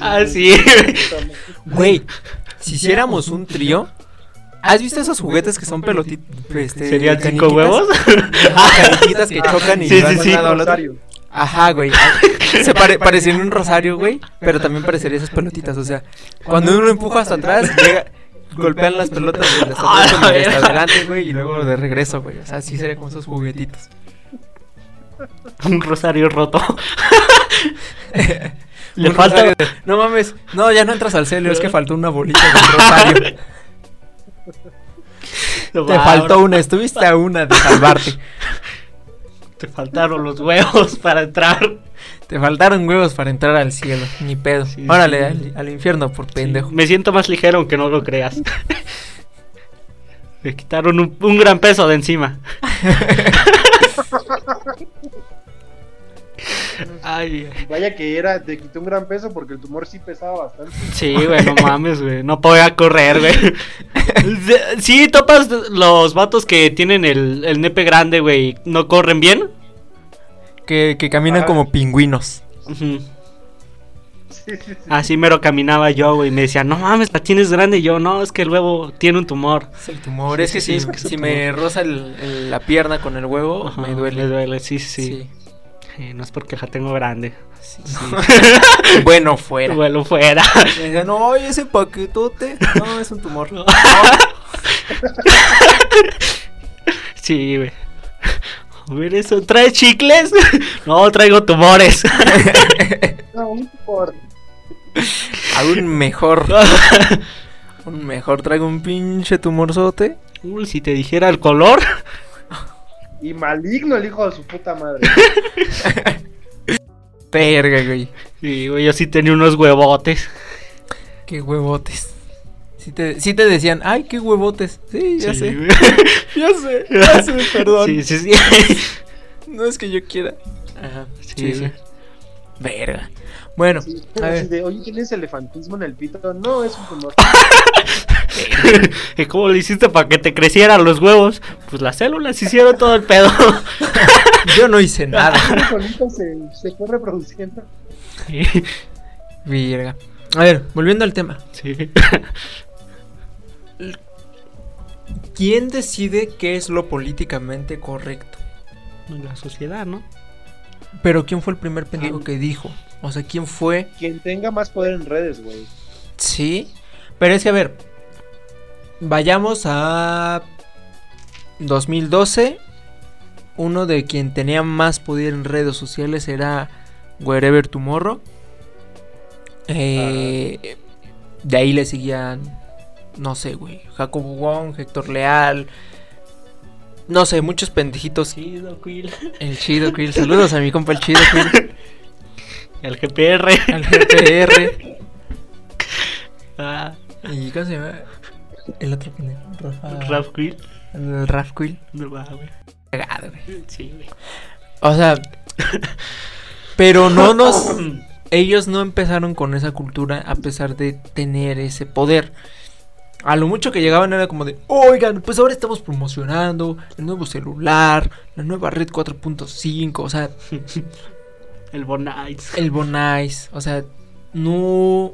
Ah, sí. Güey, si hiciéramos un trío. ¿Has visto esos juguetes que son pelotitas? Este, ¿Serían cinco huevos? Ah, caniquitas que chocan y Sí, van sí, sí. Ajá, güey. Se pare, parecería un rosario, güey. Pero también parecería esas pelotitas. O sea, cuando uno empuja hasta atrás, llega, golpean las pelotas de hasta, Ah, hasta adelante, güey. Y luego de regreso, güey. O sea, así sería como esos juguetitos. Un rosario roto. Le Un falta- rosario de- No mames. No, ya no entras al celio. Es que faltó una bolita del rosario. Te faltó una. Estuviste a una de salvarte. Te faltaron los huevos para entrar. Te faltaron huevos para entrar al cielo. Ni pedo. Sí, Órale, sí. al, al infierno por pendejo. Me siento más ligero aunque no lo creas. Me quitaron un, un gran peso de encima. Ay, Vaya que era, te quitó un gran peso porque el tumor sí pesaba bastante. sí, güey, no mames, güey. No podía correr, güey. Sí, topas los vatos que tienen el, el nepe grande, güey. ¿No corren bien? Que, que caminan Ajá. como pingüinos. Ujú. Sí, sí, sí. Así mero caminaba yo, güey. y Me decían, no mames, la tienes grande. Y yo, no, es que el huevo tiene un tumor. Es el tumor. Sí, es que sí, si, sí, es que es si el me roza el- el- la pierna con el huevo, Ajá, me duele. Me duele, sí, sí. Sí. No es porque la tengo grande. Sí, sí. bueno, fuera. Vuelo fuera. Me decían, no, oye, ese paquetote. No, es un tumor. No. Sí, güey. A ver eso, ¿traes chicles? No, traigo tumores. No, un por. Aún mejor. Un mejor. Traigo un pinche tumorzote. Uy, si te dijera el color. Y maligno el hijo de su puta madre. Verga, güey. Sí, güey, yo sí tenía unos huevotes. Qué huevotes. Sí te, sí te decían, ay, qué huevotes. Sí, ya Sí, sé. güey. Ya sé, ya sé, perdón. Sí, sí, sí. No es que yo quiera. Ajá. Sí, Sí, sí. Verga. Bueno, Sí, a ver. de, oye, ¿tienes elefantismo en el pito? No, es un tumor. ¿Y ¿Cómo le hiciste para que te crecieran los huevos? Pues las células hicieron todo el pedo. Yo no hice nada. Se, se fue reproduciendo. Sí. Verga. A ver, volviendo al tema. Sí. ¿Quién decide qué es lo políticamente correcto? La sociedad, ¿no? Pero ¿quién fue el primer pendejo que dijo? O sea, ¿quién fue? Quien tenga más poder en redes, güey. Sí. Pero es que, a ver. Vayamos a 2012. Uno de quien tenía más poder en redes sociales era Wherever Tomorrow. Eh, de ahí le seguían, no sé, güey, Jacobo Wong, Héctor Leal. No sé, muchos pendejitos. Chido, Quill. El Chido Krill. Saludos a mi compa el Chido Krill. El GPR. Al GPR. Ah, ¿Y cómo se llama? El otro pendejo. Rafa. Raf Quill. El Raf Quill. No va, güey. Cagado, güey. Sí, güey. O sea, pero no nos. Ellos no empezaron con esa cultura a pesar de tener ese poder. A lo mucho que llegaban era como de, oigan, pues ahora estamos promocionando el nuevo celular, la nueva red 4.5, o sea, El Bonites. el Bonais, o sea, no...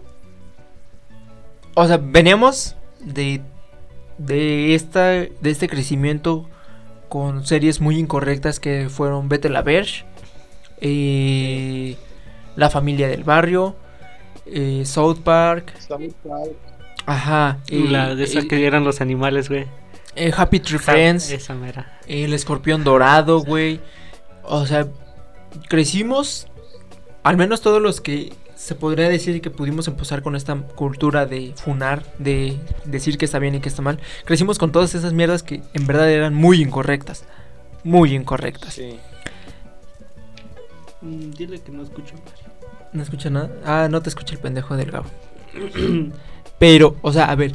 O sea, veníamos de, de, esta, de este crecimiento con series muy incorrectas que fueron Vete la Verge, eh, La familia del barrio, eh, South Park, South Park. Ajá, eh, La de esas que eran los animales, güey. eh, Happy Tree Friends, Esa mera. el escorpión dorado, güey. O sea, crecimos, al menos todos los que se podría decir que pudimos empezar con esta cultura de funar, de decir que está bien y que está mal. Crecimos con todas esas mierdas que en verdad eran muy incorrectas. muy incorrectas. Sí. Mm, Dile que no escucho. ¿No escucha nada? Ah, no te escucha el pendejo del Gabo. Pero, o sea, a ver.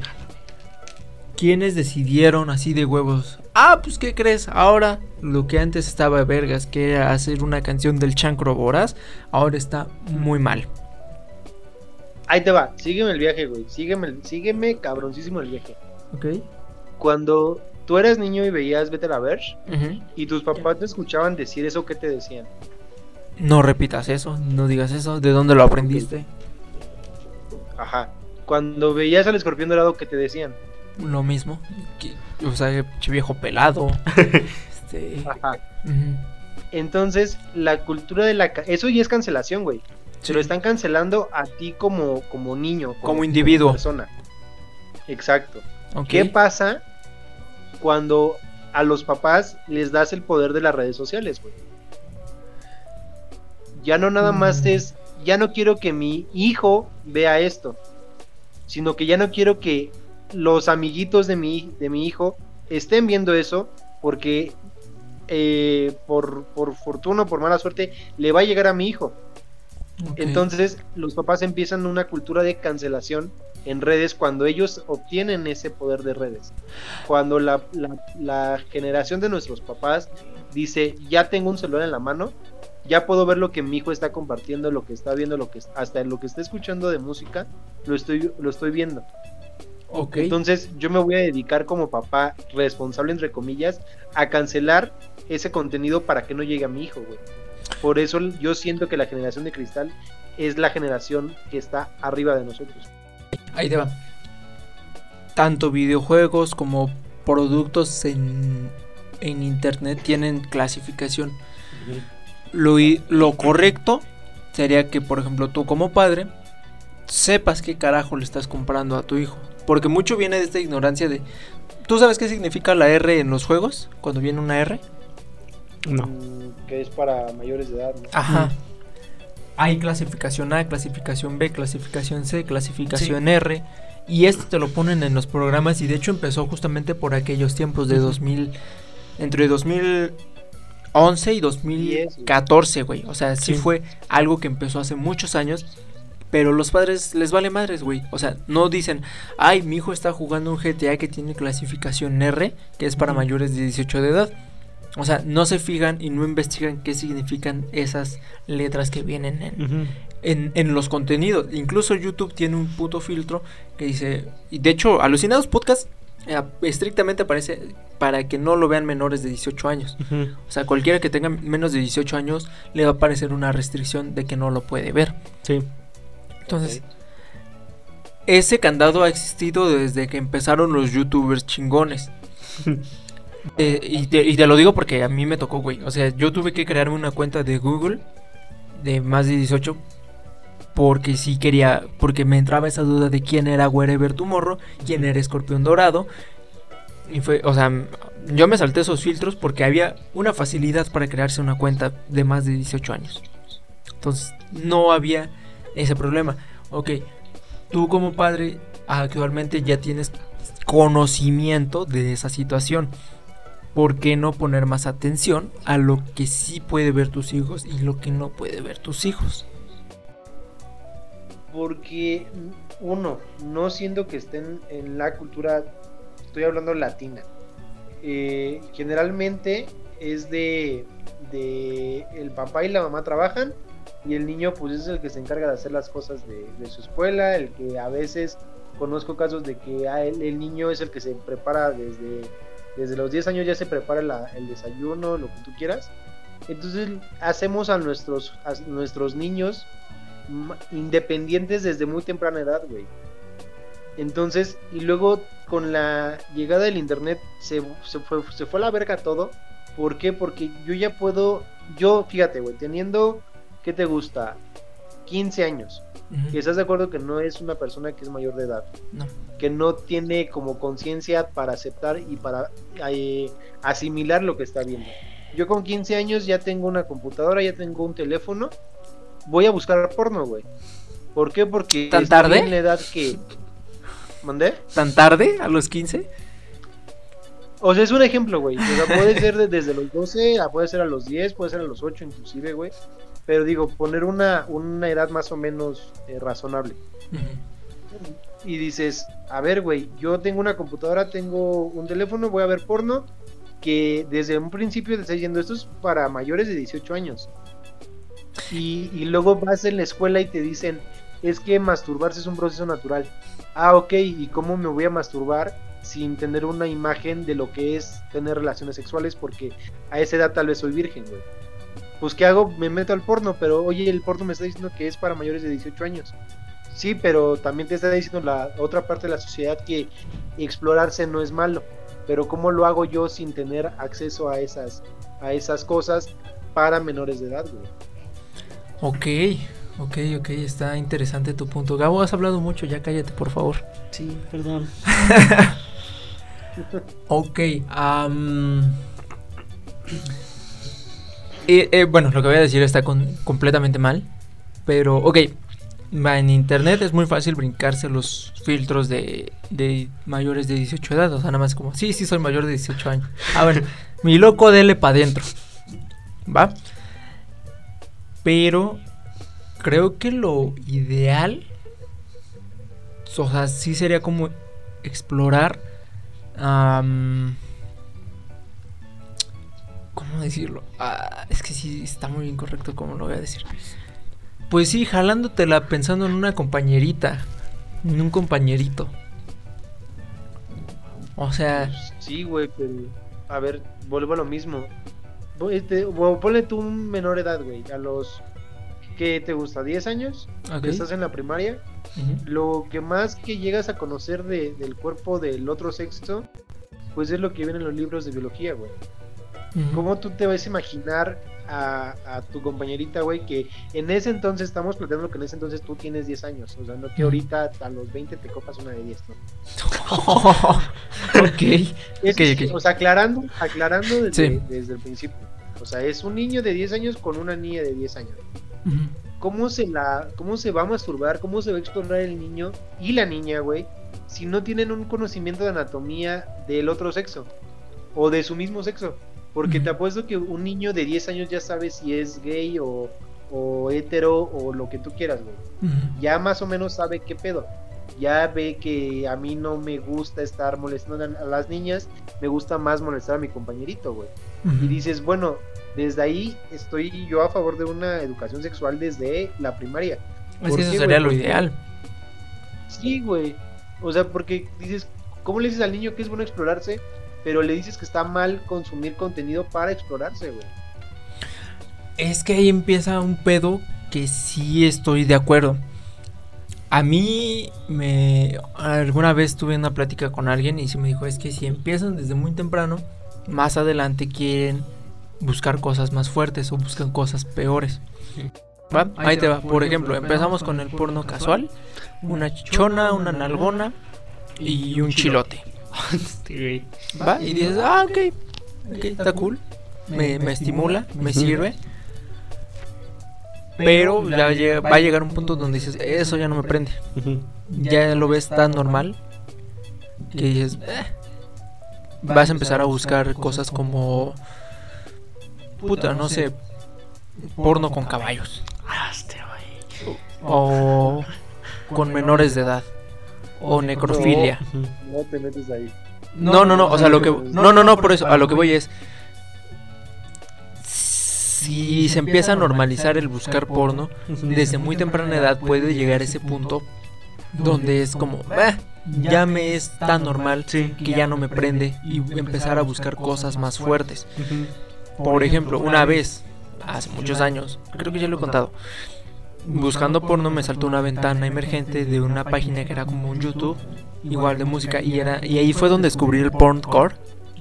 ¿Quiénes decidieron así de huevos? Ah, pues ¿qué crees? Ahora lo que antes estaba vergas, que era hacer una canción del chancro voraz, ahora está muy mal. Ahí te va, sígueme el viaje, güey. Sígueme, sígueme cabroncísimo el viaje. ¿Ok? Cuando tú eras niño y veías Vete a la Verge Ujú. y tus papás te escuchaban decir eso, ¿qué te decían? No repitas eso, no digas eso. ¿De dónde lo aprendiste? Ajá. Cuando veías al escorpión dorado, ¿qué te decían? Lo mismo. que- o sea, viejo pelado. este, Ajá. Entonces, la cultura de la... Eso ya es cancelación, güey. Se lo están cancelando a ti como, como niño. Como individuo. persona. Exacto. ¿Qué pasa cuando a los papás les das el poder de las redes sociales, güey? Ya no nada más Mm. es, ya no quiero que mi hijo vea esto, sino que ya no quiero que los amiguitos de mi, de mi hijo estén viendo eso porque eh, por, por fortuna o por mala suerte le va a llegar a mi hijo. Entonces los papás empiezan una cultura de cancelación en redes cuando ellos obtienen ese poder de redes. Cuando la, la- la generación de nuestros papás dice, ya tengo un celular en la mano, ya puedo ver lo que mi hijo está compartiendo, lo que está viendo, lo que hasta lo que está escuchando de música, lo estoy, lo estoy viendo. Ok. Entonces yo me voy a dedicar como papá responsable, entre comillas, a cancelar ese contenido para que no llegue a mi hijo, güey. Por eso yo siento que la generación de cristal es la generación que está arriba de nosotros. Ahí te va. Tanto videojuegos como productos en, en internet tienen clasificación. I- lo correcto sería que, por ejemplo, tú como padre sepas qué carajo le estás comprando a tu hijo. Porque mucho viene de esta ignorancia de... ¿Tú sabes qué significa la R en los juegos? Cuando viene una R. No. Mm, que es para mayores de edad. ¿no? Ajá. Hay clasificación A, clasificación B, clasificación C, clasificación R. Y esto te lo ponen en los programas y de hecho empezó justamente por aquellos tiempos de 2000, entre 2011 y 2014, güey. O sea, sí, Sí. fue algo que empezó hace muchos años. Pero los padres les vale madres, güey. O sea, no dicen, ay, mi hijo está jugando un GTA que tiene clasificación R, que es para mayores de 18 de edad. O sea, no se fijan y no investigan qué significan esas letras que vienen en, en, en los contenidos. Incluso YouTube tiene un puto filtro que dice. Y de hecho, Alucinados Podcast estrictamente aparece para que no lo vean menores de 18 años. O sea, cualquiera que tenga menos de 18 años le va a aparecer una restricción de que no lo puede ver. Sí. Entonces, ese candado ha existido desde que empezaron los youtubers chingones. Eh, y, te, y te lo digo porque a mí me tocó, güey. O sea, yo tuve que crearme una cuenta de Google de más de 18 porque sí quería, porque me entraba esa duda de quién era Wherever Tomorrow, quién era Escorpión Dorado. Y fue, o sea, yo me salté esos filtros porque había una facilidad para crearse una cuenta de más de 18 años. Entonces, no había ese problema. Ok, tú como padre actualmente ya tienes conocimiento de esa situación. ¿Por qué no poner más atención a lo que sí puede ver tus hijos y lo que no puede ver tus hijos? Porque, uno, no siendo que estén en la cultura, estoy hablando latina. eh, generalmente es de, de el papá y la mamá trabajan y el niño pues es el que se encarga de hacer las cosas de, de su escuela, el que a veces conozco casos de que el niño es el que se prepara desde, desde los 10 años ya se prepara la- el desayuno, lo que tú quieras. Entonces hacemos a nuestros, a nuestros niños independientes desde muy temprana edad, güey. Entonces, y luego con la llegada del internet se, se fue, se fue a la verga todo. ¿Por qué? Porque yo ya puedo, yo, fíjate, güey, teniendo, ¿qué te gusta? 15 años. Ujú. Y estás de acuerdo que no es una persona que es mayor de edad, No. que no tiene como conciencia para aceptar y para eh, asimilar lo que está viendo. Yo con 15 años ya tengo una computadora, ya tengo un teléfono, voy a buscar porno, güey. ¿Por qué? Porque ¿Tan tarde? en la edad que... ¿Mandé? ¿Tan tarde? ¿A los 15? Sí, güey. ¿Tan tarde? A los 15? Sí, güey. ¿Por qué? O sea, es un ejemplo, güey. O sea, puede ser de- desde los 12, a- puede ser a los 10, puede ser a los 8 inclusive, güey. Pero digo, poner una, una edad más o menos eh, razonable. Y dices, a ver, güey, yo tengo una computadora, tengo un teléfono, voy a ver porno, que desde un principio te está diciendo, esto es para mayores de 18 años. Y, y luego vas en la escuela y te dicen, es que masturbarse es un proceso natural. Ah, ok, ¿y cómo me voy a masturbar sin tener una imagen de lo que es tener relaciones sexuales? Porque a esa edad tal vez soy virgen, güey. Pues, ¿qué hago? Me meto al porno, pero oye, el porno me está diciendo que es para mayores de 18 años. Sí, pero también te está diciendo la otra parte de la sociedad que explorarse no es malo. Pero ¿cómo lo hago yo sin tener acceso a esas, a esas cosas para menores de edad, güey? Ok, ok, ok, está interesante tu punto. Gabo, has hablado mucho, ya cállate, por favor. Sí, perdón. Ok, eh, eh, bueno, lo que voy a decir está con- completamente mal, pero ok, en internet es muy fácil brincarse los filtros de, de mayores de 18 edad, o sea, nada más como, sí, sí, soy mayor de 18 años. A ver, mi loco dele para adentro, ¿va? Pero creo que lo ideal, o sea, sí sería como explorar Am, ¿Cómo decirlo? Ah, es que sí está muy incorrecto como lo voy a decir. Pues sí, jalándotela pensando en una compañerita, en un compañerito. O sea, sí, güey, a ver, vuelvo a lo mismo. Este, ponle tú un menor edad, güey, a los ¿qué te gusta? ¿10 años? Que estás en la primaria. Lo que más que llegas a conocer de- del cuerpo del otro sexo, pues es lo que viene en los libros de biología, güey. ujú. ¿Cómo tú te vas a imaginar a, a tu compañerita, güey, que en ese entonces, estamos planteando que en ese entonces tú tienes 10 años, o sea, no que ahorita a los 20 te copas una de 10, ¿no? ok, Es- Ok, ok. O sea, aclarando, aclarando desde, Sí. desde el principio. O sea, es un niño de 10 años con una niña de 10 años. ¿Cómo se la, cómo se va a masturbar? ¿Cómo se va a explorar el niño y la niña, güey? Si no tienen un conocimiento de anatomía del otro sexo o de su mismo sexo. Porque te apuesto que un niño de 10 años ya sabe si es gay o, o hetero o lo que tú quieras, güey. Ya más o menos sabe qué pedo. Ya ve que a mí no me gusta estar molestando a las niñas, me gusta más molestar a mi compañerito, güey. Y dices, bueno, desde ahí estoy yo a favor de una educación sexual desde la primaria. Es ¿por que eso qué, sería lo ideal. Sí, güey. O sea, porque dices, ¿cómo le dices al niño que es bueno explorarse? Pero le dices que está mal consumir contenido para explorarse, güey. Es que ahí empieza un pedo que sí estoy de acuerdo. A mí me alguna vez tuve una plática con alguien y se me dijo, es que si empiezan desde muy temprano, más adelante quieren buscar cosas más fuertes o buscan cosas peores. ¿Va? Ahí te va. Por ejemplo, empezamos con el porno casual, una chichona, una nalgona y un chilote. ¿Va? Y dices, ah, ok, ok, está cool. Me, me estimula, me sirve. Pero ya llega- va a llegar un punto donde dices, eso ya no me prende. Ya lo ves tan normal que dices, "Eh". vas a empezar a buscar cosas como, puta, no sé, porno con caballos. O con menores de edad. O necrofilia. No te metes ahí. No, no, no, o sea, lo que... No, no, no, por eso, a lo que voy es... Si se empieza a normalizar el buscar porno, desde muy temprana edad puede llegar a ese punto donde es como, "Ah, ya me es tan normal Sí. que ya no me prende y empezar a buscar cosas más fuertes. Por ejemplo, una vez, hace muchos años, creo que ya lo he contado, buscando porno me saltó una ventana emergente de una página que era como un YouTube, igual de música, y, era, y ahí fue donde descubrí el porncore,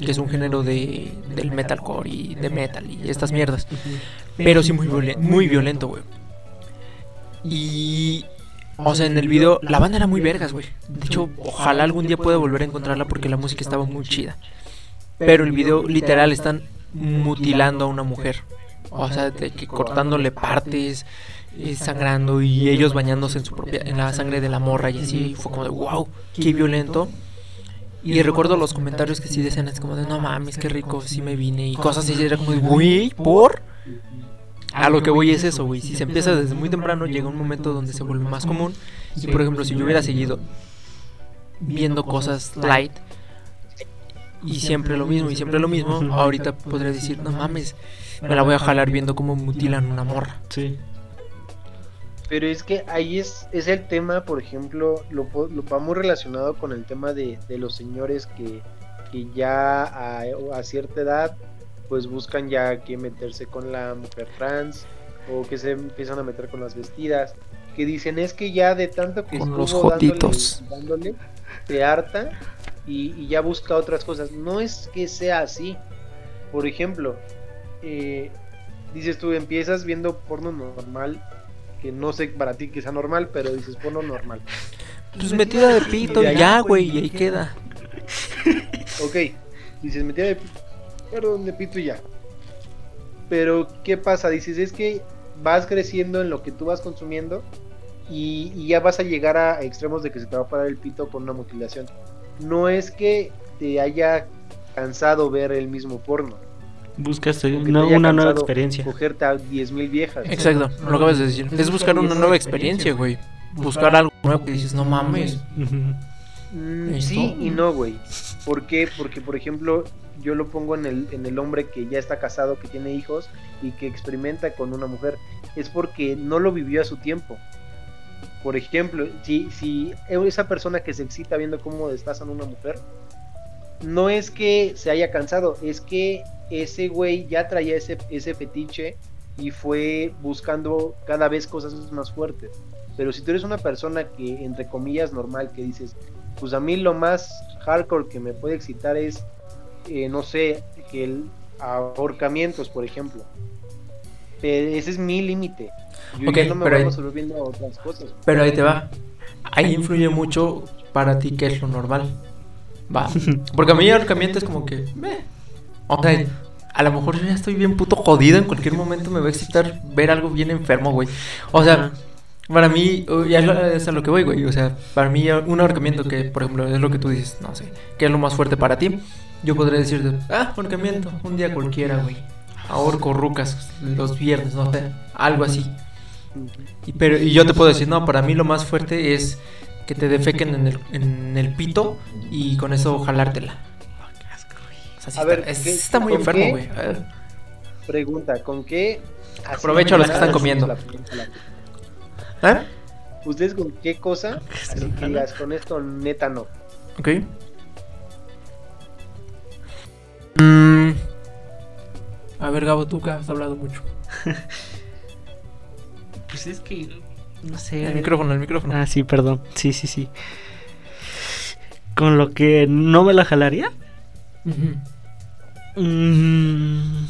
que es un género de, del metalcore y de metal y estas mierdas. Pero sí muy, violen- muy violento, güey. Y... O sea, en el video la banda era muy vergas, güey. De hecho, ojalá algún día pueda volver a encontrarla porque la música estaba muy chida. Pero el video literal están mutilando a una mujer. O sea, de que cortándole partes, eh, sangrando y ellos bañándose en su propia en la sangre de la morra y así fue como de wow, qué violento. Y recuerdo los comentarios que sí decían, es como de, no mames, qué rico, sí me vine. Y cosas así, era como de, güey, ¿por? A lo que voy es eso, güey. Si se empieza desde muy temprano, llega un momento donde se vuelve más común. Y por ejemplo, si yo hubiera seguido viendo cosas light y siempre lo mismo y siempre lo mismo, ahorita podría decir, no mames, me la voy a jalar viendo cómo mutilan una morra. Sí. Pero es que ahí es, es el tema, por ejemplo, lo, lo va muy relacionado con el tema de, de los señores que, que ya a, a cierta edad pues buscan ya que meterse con la mujer trans o que se empiezan a meter con las vestidas que dicen es que ya de tanto que Con los dándole- jotitos. dándole, se harta y, y ya busca otras cosas no es que sea así por ejemplo eh, dices tú empiezas viendo porno normal que no sé para ti que sea normal pero dices porno normal Pues metida de pito y ya, güey, y ahí queda. Ok, dices metida de pito, perdón, de pito y ya. Pero, ¿qué pasa? Dices, es que vas creciendo en lo que tú vas consumiendo y, y ya vas a llegar a extremos de que se te va a parar el pito con una mutilación. No es que te haya cansado ver el mismo porno, Buscas una, nueva experiencia. Cogerte a 10.000 viejas. Exacto, lo acabas de decir. Es buscar una nueva experiencia, güey. Buscar algo nuevo que dices, no mames. Mm, sí y no, güey. ¿Por qué? Porque, por ejemplo, yo lo pongo en el, en el hombre que ya está casado, que tiene hijos y que experimenta con una mujer. Es porque no lo vivió a su tiempo. Por ejemplo, si, si esa persona que se excita viendo cómo destazan a una mujer, no es que se haya cansado, es que ese güey ya traía ese, ese fetiche y fue buscando cada vez cosas más fuertes. Pero si tú eres una persona que, entre comillas, normal, que dices, pues a mí lo más hardcore que me puede excitar es, eh, no sé, que el ahorcamientos, por ejemplo. Pero ese es mi límite. Yo Ok, ya no me pero voy a ahí- otras cosas. Pero ahí te va. Ahí influye mucho para ti qué es lo normal. Va. Porque a mí el ahorcamiento es como que. meh. O sea, a lo mejor yo ya estoy bien puto jodido. En cualquier momento me va a excitar ver algo bien enfermo, güey. O sea, para mí, uh, ya es a lo que voy, güey. O sea, para mí, un ahorcamiento que, por ejemplo, es lo que tú dices, no sé, ¿qué es lo más fuerte para ti? Yo podría decirte, ah, ahorcamiento, un día cualquiera, güey. Ahorco rucas los viernes, no sé, algo así. Y, pero, y yo te puedo decir, no, para mí lo más fuerte es que te defequen en el, en el pito y con eso jalártela. O sea, sí A está, ver, es- ¿qué- está muy con enfermo, qué? güey. A ver. Pregunta, ¿con qué? Aprovecho a los que están la- comiendo. la? ¿Eh? ¿Ustedes con qué cosa? Así que digas, con esto neta no. Ok. Mm, a ver, Gabo, tú que has hablado mucho. Pues es que. No sé. El micrófono, el micrófono. Ah, sí, perdón. Sí, sí, sí. Con lo que no me la jalaría. Mm,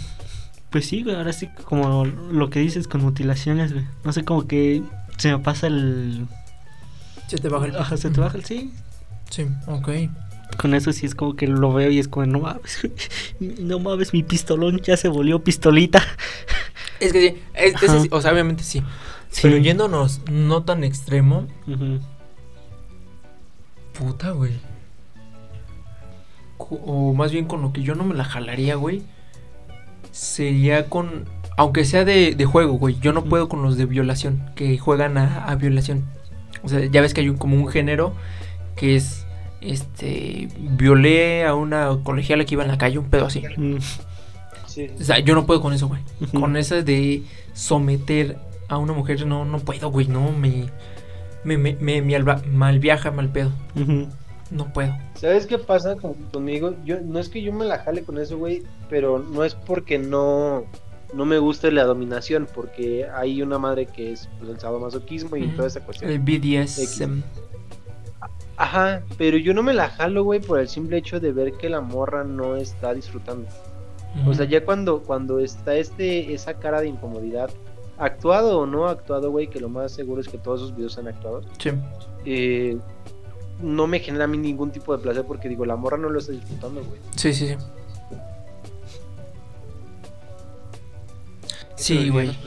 pues sí, güey, ahora sí, como lo que dices con mutilaciones, güey. No sé, como que se me pasa el. Se te baja el Ajá, se te baja el sí. Sí, ok. Con eso sí es como que lo veo y es como, no mames, no mames, mi pistolón ya se volvió pistolita. Es que sí, es- o sea, obviamente sí. Sí. Pero yéndonos no tan extremo, puta, güey. O más bien con lo que yo no me la jalaría, güey. Sería con. Aunque sea de, de juego, güey. Yo no puedo con los de violación. Que juegan a, a violación. O sea, ya ves que hay un, como un género que es. Este. Violé a una colegiala que iba en la calle, un pedo así. Mm, Sí. O sea, yo no puedo con eso, güey. Con esa de someter a una mujer, no, no puedo, güey. No, me. Me, me, me, me alba- mal viaja, mal pedo. No puedo. ¿Sabes qué pasa con- conmigo? Yo no es que yo me la jale con eso, güey, pero no es porque no no me guste la dominación, porque hay una madre que es pues, el sadomasoquismo y toda esa cuestión. El BDSM. Ajá, pero yo no me la jalo, güey, por el simple hecho de ver que la morra no está disfrutando. O sea, ya cuando cuando está este esa cara de incomodidad, actuado o no actuado, güey, que lo más seguro es que todos sus videos sean actuados. Sí. eh, no me genera a mí ningún tipo de placer porque digo, la morra no lo está disfrutando, güey. Sí, sí, sí. Sí, Pero ya güey.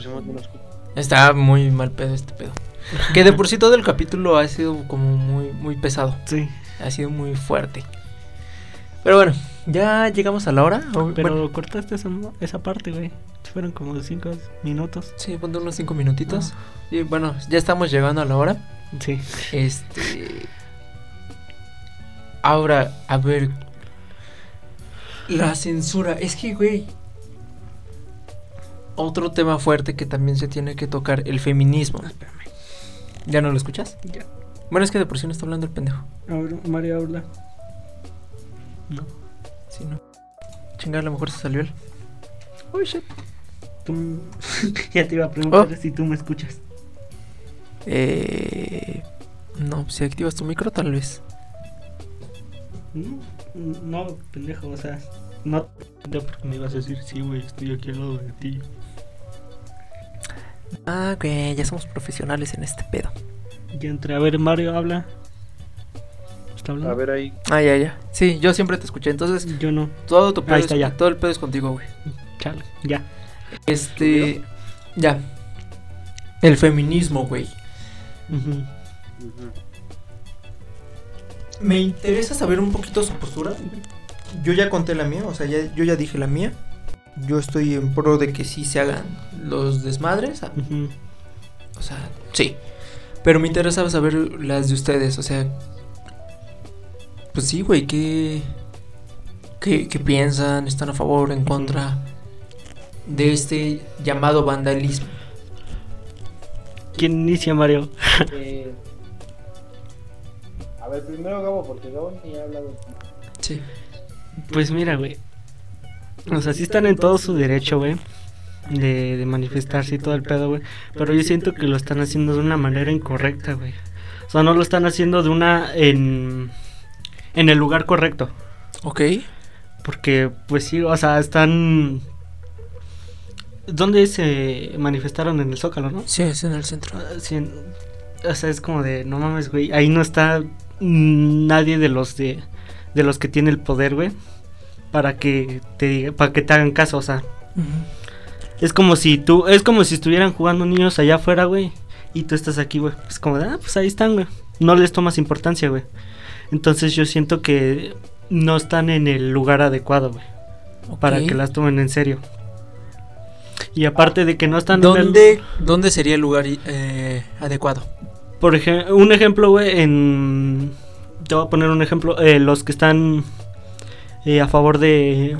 Está muy mal pedo este pedo. Que de por sí todo el capítulo ha sido como muy, muy pesado. Sí. Ha sido muy fuerte. Pero bueno, ya llegamos a la hora. o- Pero bueno, cortaste esa, esa parte, güey. Fueron como cinco minutos. sí, ponte unos cinco minutitos. Y bueno, ya estamos llegando a la hora. Sí. Este. Ahora, a ver. La censura. Es que, güey. Otro tema fuerte que también se tiene que tocar: el feminismo. ¿Ya no lo escuchas? Ya. Bueno, es que de por sí no está hablando el pendejo. A ver, Mario habla. No. Sí, no. Chingar, a lo mejor se salió él. Uy, shit. Tú... ya te iba a preguntar Oh. si tú me escuchas. Eh. No, si activas tu micro, tal vez. No, no, pendejo, o sea, no no porque me ibas a decir, sí, güey, estoy aquí al lado de ti. Ah, güey, ya somos profesionales en este pedo. Ya entré, a ver, Mario habla. ¿Está hablando? A ver ahí. Ah, ya, ya. Sí, yo siempre te escuché. Entonces, Yo no, todo tu pedo Ahí es- está, ya. todo el pedo es contigo, güey. chale, ya. Este. Ya. El feminismo, güey. Ujú. Me interesa saber un poquito su postura. Yo ya conté la mía, o sea, ya, yo ya dije la mía. Yo estoy en pro de que sí se hagan los desmadres. O sea, sí. Pero me interesa saber las de ustedes, o sea. Pues sí, güey, ¿qué, qué, qué piensan? ¿Están a favor, en contra de este llamado vandalismo? ¿Quién inicia, Mario? Eh, ver, primero Gabo, porque Gabo ni ha hablado. Sí. Pues mira, güey. O sea, sí están en todo su derecho, güey. De, de manifestarse y todo el pedo, güey. Pero yo siento que lo están haciendo de una manera incorrecta, güey. O sea, no lo están haciendo de una... en... En el lugar correcto. Ok. Porque, pues sí, o sea, están... ¿Dónde se manifestaron en el Zócalo, no? Sí, es en el centro. Sí, en- o sea, es como de, no mames, güey, ahí no está nadie de los de, de los que tiene el poder, güey, para que te diga, para que te hagan caso, o sea, es como si tú, es como si estuvieran jugando niños allá afuera, güey, y tú estás aquí, güey, es como de, ah, pues ahí están, güey, no les tomas importancia, güey, entonces yo siento que no están en el lugar adecuado, güey, para que las tomen en serio. Y aparte de que no están en el- ¿Dónde, ¿Dónde sería el lugar eh, adecuado? Por ejemplo, un ejemplo, güey, en... Te voy a poner un ejemplo. eh, los que están eh, a favor de...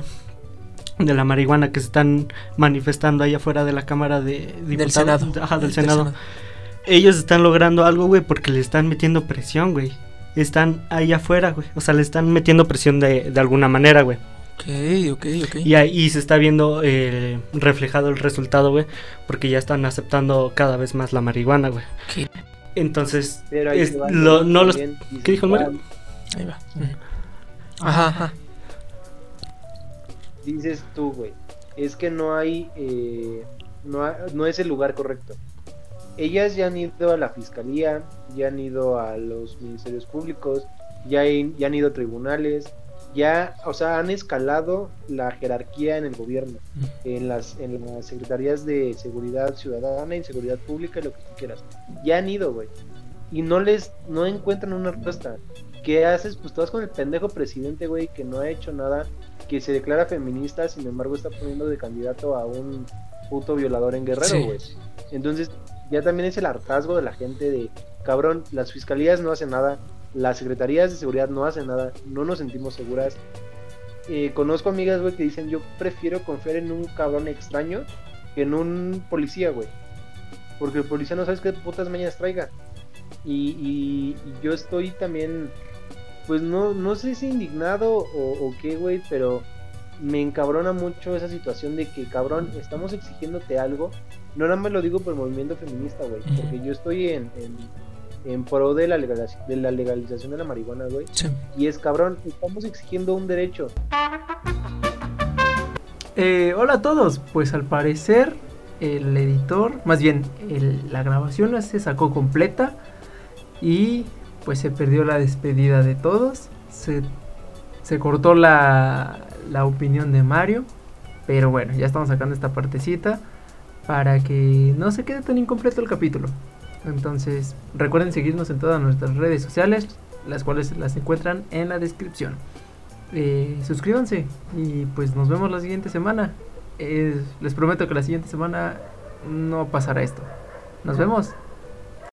De la marihuana que se están manifestando allá afuera de la Cámara de Diputados. del Senado. Ajá, del Senado. Ellos están logrando algo, güey, porque le están metiendo presión, güey. Están ahí afuera, güey. O sea, le están metiendo presión de, de alguna manera, güey. Ok, ok, ok. Y ahí se está viendo eh, reflejado el resultado, güey. Porque ya están aceptando cada vez más la marihuana, güey. Entonces, Pero ahí es- lo- no los... ¿Qué dijo el Mario? Ahí va. Ajá, ajá. Dices tú, güey. Es que no hay, eh, no no es el lugar correcto. Ellas ya han ido a la fiscalía, ya han ido a los ministerios públicos, ya, han- ya han ido a tribunales, ya, o sea, han escalado la jerarquía en el gobierno, en las, en las secretarías de seguridad ciudadana y seguridad pública y lo que tú quieras. Ya han ido, güey. Y no les, no encuentran una respuesta. ¿Qué haces? Pues estás con el pendejo presidente, güey, que no ha hecho nada, que se declara feminista, sin embargo está poniendo de candidato a un puto violador en Guerrero, Sí. güey. Entonces, ya también es el hartazgo de la gente de, cabrón, las fiscalías no hacen nada, las secretarías de seguridad no hacen nada, no nos sentimos seguras. Eh, conozco amigas, güey, que dicen, yo prefiero confiar en un cabrón extraño que en un policía, güey. Porque el policía no sabes qué putas mañas traiga. Y, y- y yo estoy también, pues no, no sé si indignado o, o qué, güey, pero me encabrona mucho esa situación de que, cabrón, estamos exigiéndote algo. No nada más lo digo por el movimiento feminista, güey, porque yo estoy en, en, en pro de la, legalización, de la legalización de la marihuana, güey. Sí. Y es, cabrón, estamos exigiendo un derecho. Eh, hola a todos, pues al parecer el editor, más bien el- la grabación no se sacó completa y pues se perdió la despedida de todos, se, se cortó la, la opinión de Mario, pero bueno, ya estamos sacando esta partecita para que no se quede tan incompleto el capítulo. Entonces recuerden seguirnos en todas nuestras redes sociales, las cuales las encuentran en la descripción. eh, suscríbanse y pues nos vemos la siguiente semana. Eh, les prometo que la siguiente semana no pasará esto. Nos vemos.